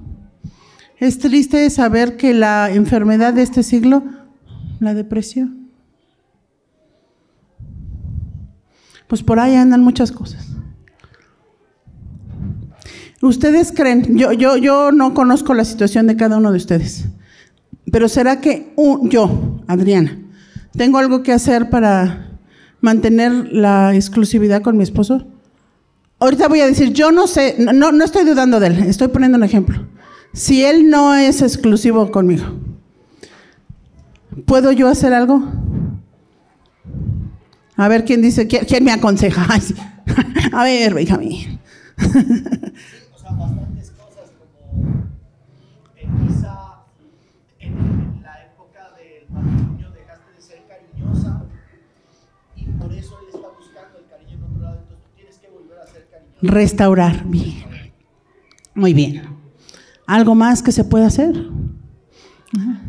Es triste saber que la enfermedad de este siglo, la depresión, pues por ahí andan muchas cosas. Ustedes creen, yo, yo, yo no conozco la situación de cada uno de ustedes, pero ¿será que yo, Adriana, tengo algo que hacer para mantener la exclusividad con mi esposo? Ahorita voy a decir, yo no sé, no, no estoy dudando de él, estoy poniendo un ejemplo. Si él no es exclusivo conmigo, ¿puedo yo hacer algo? A ver quién dice, quién, quién me aconseja. A ver, Benjamín. bastantes cosas como quizá en la época del matrimonio dejaste de ser cariñosa y por eso él está buscando el cariño en otro lado, entonces tú tienes que volver a ser cariñosa. Restaurar, bien. Muy bien. ¿Algo más que se puede hacer? Ajá.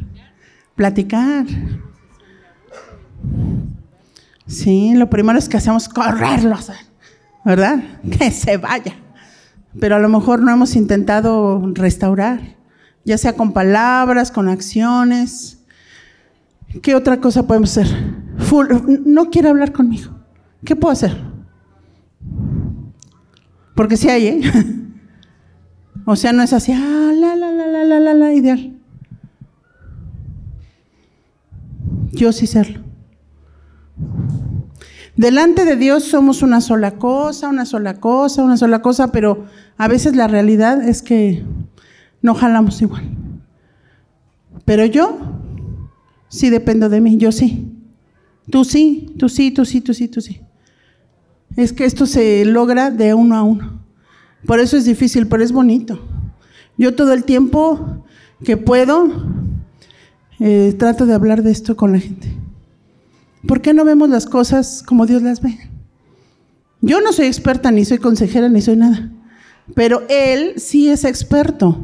Platicar. Sí, lo primero es que hacemos correrlo, ¿verdad? Que se vaya pero a lo mejor no hemos intentado restaurar, ya sea con palabras, con acciones. ¿Qué otra cosa podemos hacer? no quiere hablar conmigo. ¿Qué puedo hacer? Porque si hay, ¿eh? O sea, no es así, ah, la, la, la, la, la, la, la, ideal. Yo sí serlo. Delante de Dios somos una sola cosa, una sola cosa, una sola cosa, pero a veces la realidad es que no jalamos igual. Pero yo sí dependo de mí, yo sí. Tú sí, tú sí, tú sí, tú sí, tú sí. Es que esto se logra de uno a uno. Por eso es difícil, pero es bonito. Yo todo el tiempo que puedo eh, trato de hablar de esto con la gente. ¿Por qué no vemos las cosas como Dios las ve? Yo no soy experta, ni soy consejera, ni soy nada. Pero Él sí es experto.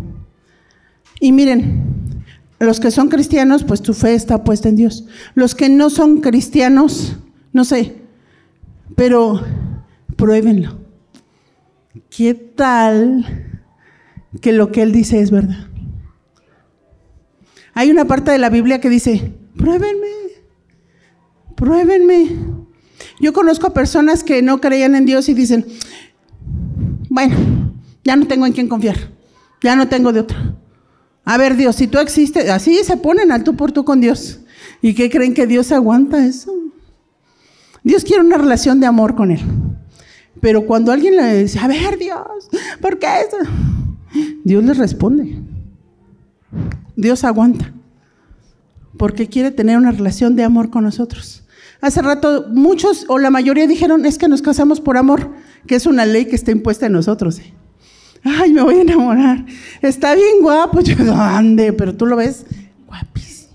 Y miren, los que son cristianos, pues tu fe está puesta en Dios. Los que no son cristianos, no sé, pero pruébenlo. ¿Qué tal que lo que Él dice es verdad? Hay una parte de la Biblia que dice, pruébenme. Pruébenme. Yo conozco personas que no creían en Dios y dicen, bueno, ya no tengo en quién confiar, ya no tengo de otra. A ver, Dios, si tú existes, así se ponen al tú por tú con Dios. ¿Y qué creen que Dios aguanta eso? Dios quiere una relación de amor con Él. Pero cuando alguien le dice, a ver, Dios, ¿por qué eso? Dios le responde. Dios aguanta. Porque quiere tener una relación de amor con nosotros. Hace rato muchos o la mayoría dijeron, es que nos casamos por amor, que es una ley que está impuesta en nosotros. ¿eh? Ay, me voy a enamorar. Está bien guapo. Yo, ¿dónde? Pero tú lo ves guapísimo.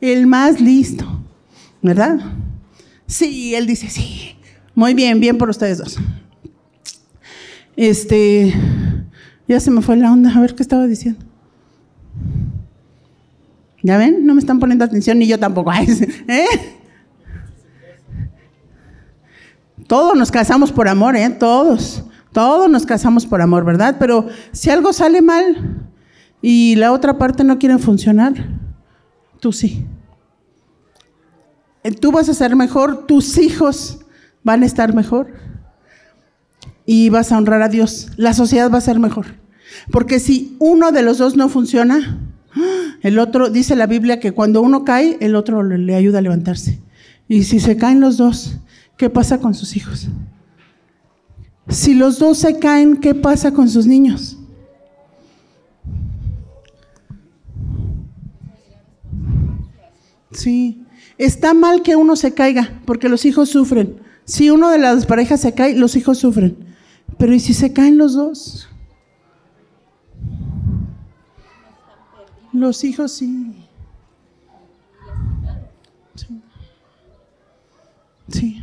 El más listo, ¿verdad? Sí, él dice, sí. Muy bien, bien por ustedes dos. Este, ya se me fue la onda. A ver qué estaba diciendo. ¿Ya ven? No me están poniendo atención ni yo tampoco. ¿Eh? Todos nos casamos por amor, ¿eh? Todos. Todos nos casamos por amor, ¿verdad? Pero si algo sale mal y la otra parte no quiere funcionar, tú sí. Eh, tú vas a ser mejor, tus hijos van a estar mejor y vas a honrar a Dios. La sociedad va a ser mejor. Porque si uno de los dos no funciona, el otro, dice la Biblia que cuando uno cae, el otro le ayuda a levantarse. Y si se caen los dos, ¿qué pasa con sus hijos? Si los dos se caen, ¿qué pasa con sus niños? Sí, está mal que uno se caiga, porque los hijos sufren. Si uno de las parejas se cae, los hijos sufren. Pero ¿y si se caen los dos? Los hijos sí. Sí. sí.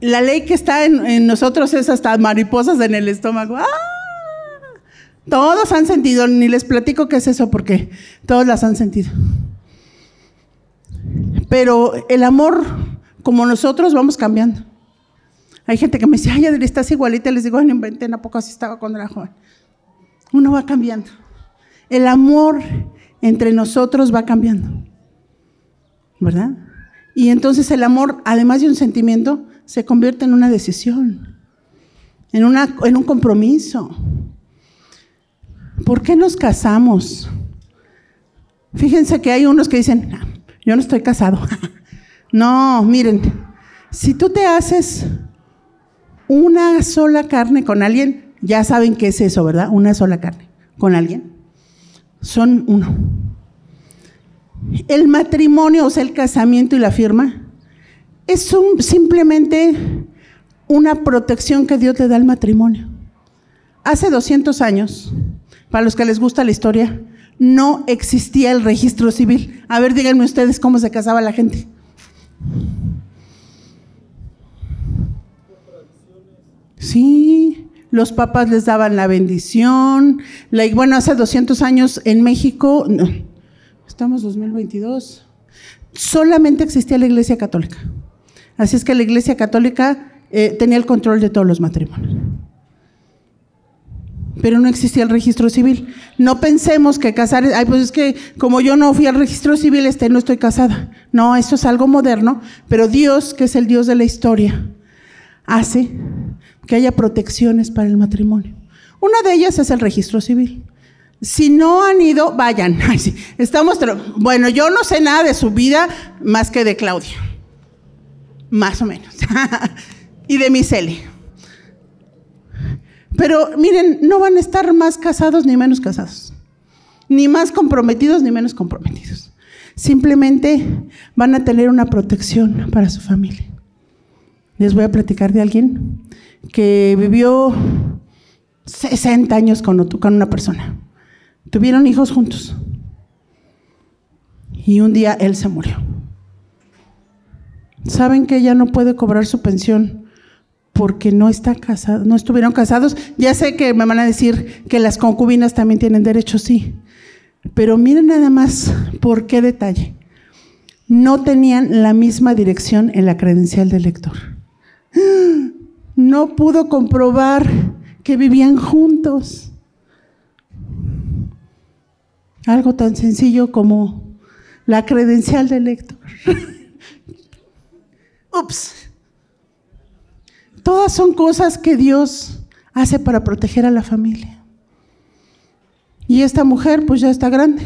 la ley que está en, nosotros es hasta mariposas en el estómago. ¡Ah! Todos han sentido, ni les platico qué es eso porque todos las han sentido. Pero el amor, como nosotros, vamos cambiando. Hay gente que me dice, ay, Adri, estás igualita. Les digo, ay, no inventen, ¿a poco así estaba cuando era joven? Uno va cambiando. El amor entre nosotros va cambiando. ¿Verdad? Y entonces el amor, además de un sentimiento, se convierte en una decisión, en, una, en un compromiso. ¿Por qué nos casamos? Fíjense que hay unos que dicen, "Ah, yo no estoy casado. no, miren, si tú te haces una sola carne con alguien, ya saben qué es eso, ¿verdad? Una sola carne con alguien. Son uno. El matrimonio, o sea, el casamiento y la firma, es simplemente una protección que Dios le da al matrimonio. Hace 200 años, para los que les gusta la historia, no existía el registro civil. A ver, díganme ustedes cómo se casaba la gente. Sí, los papas les daban la bendición. Bueno, hace 200 años en México, no, estamos 2022, solamente existía la Iglesia Católica. Así es que la Iglesia Católica eh, tenía el control de todos los matrimonios. Pero no existía el registro civil. No pensemos que casar, ay, pues es que como yo no fui al registro civil, este, no estoy casada. No, esto es algo moderno, pero Dios, que es el Dios de la historia, hace que haya protecciones para el matrimonio. Una de ellas es el registro civil. Si no han ido, vayan. Estamos, bueno, yo no sé nada de su vida más que de Claudia. Más o menos. y de Miseli. Pero miren, no van a estar más casados ni menos casados. Ni más comprometidos ni menos comprometidos. Simplemente van a tener una protección para su familia. Les voy a platicar de alguien que vivió 60 años con una persona. Tuvieron hijos juntos. Y un día él se murió. ¿Saben que ella no puede cobrar su pensión porque no está casada, no estuvieron casados? Ya sé que me van a decir que las concubinas también tienen derecho, sí. Pero miren nada más por qué detalle. No tenían la misma dirección en la credencial del lector. No pudo comprobar que vivían juntos. Algo tan sencillo como la credencial del lector. Ups. Todas son cosas que Dios hace para proteger a la familia. Y esta mujer pues ya está grande.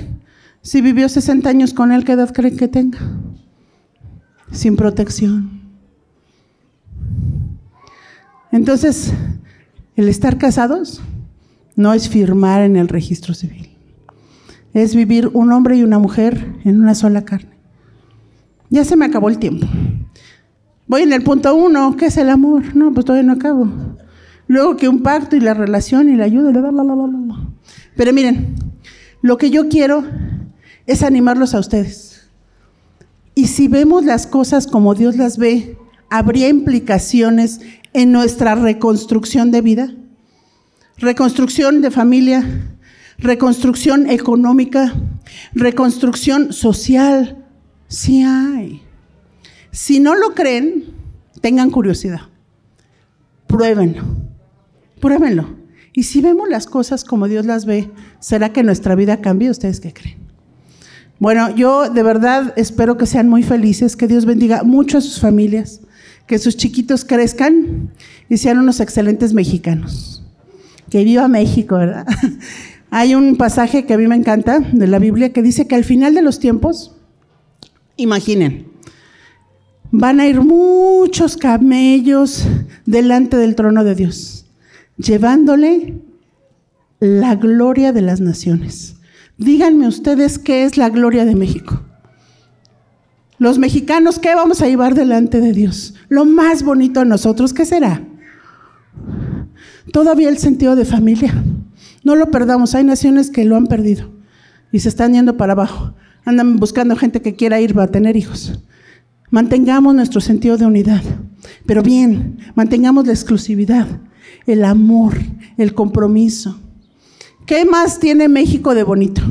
Si vivió 60 años con él, ¿qué edad creen que tenga? Sin protección. Entonces, el estar casados no es firmar en el registro civil. Es vivir un hombre y una mujer en una sola carne. Ya se me acabó el tiempo. Voy en el punto uno, ¿qué es el amor? No, pues todavía no acabo. Luego que un pacto y la relación y la ayuda. la, la, la. Pero miren, lo que yo quiero es animarlos a ustedes. Y si vemos las cosas como Dios las ve, ¿habría implicaciones en nuestra reconstrucción de vida? Reconstrucción de familia, reconstrucción económica, reconstrucción social. Sí hay. Si no lo creen, tengan curiosidad. Pruébenlo. Pruébenlo. Y si vemos las cosas como Dios las ve, ¿será que nuestra vida cambie? ¿Ustedes qué creen? Bueno, yo de verdad espero que sean muy felices, que Dios bendiga mucho a sus familias, que sus chiquitos crezcan y sean unos excelentes mexicanos. Que viva México, ¿verdad? Hay un pasaje que a mí me encanta de la Biblia que dice que al final de los tiempos, imaginen, van a ir muchos camellos delante del trono de Dios, llevándole la gloria de las naciones. Díganme ustedes qué es la gloria de México. Los mexicanos, ¿qué vamos a llevar delante de Dios? Lo más bonito de nosotros, ¿qué será? Todavía el sentido de familia. No lo perdamos, hay naciones que lo han perdido. y se están yendo para abajo. Andan buscando gente que quiera ir a tener hijos. Mantengamos nuestro sentido de unidad, pero bien, mantengamos la exclusividad, el amor, el compromiso. ¿Qué más tiene México de bonito?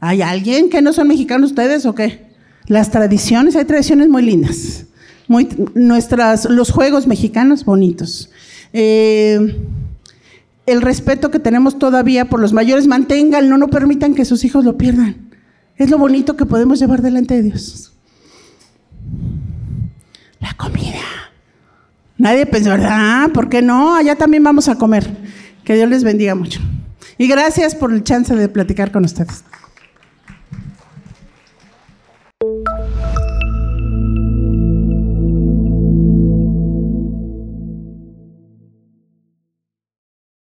¿Hay alguien que no son mexicanos ustedes o qué? Las tradiciones, hay tradiciones muy lindas. Muy, nuestras, los juegos mexicanos bonitos. Eh, el respeto que tenemos todavía por los mayores, manténganlo, no permitan que sus hijos lo pierdan. Es lo bonito que podemos llevar delante de Dios. La comida. Nadie pensó, ¿verdad? ¿Por qué no? Allá también vamos a comer. Que Dios les bendiga mucho. Y gracias por el chance de platicar con ustedes.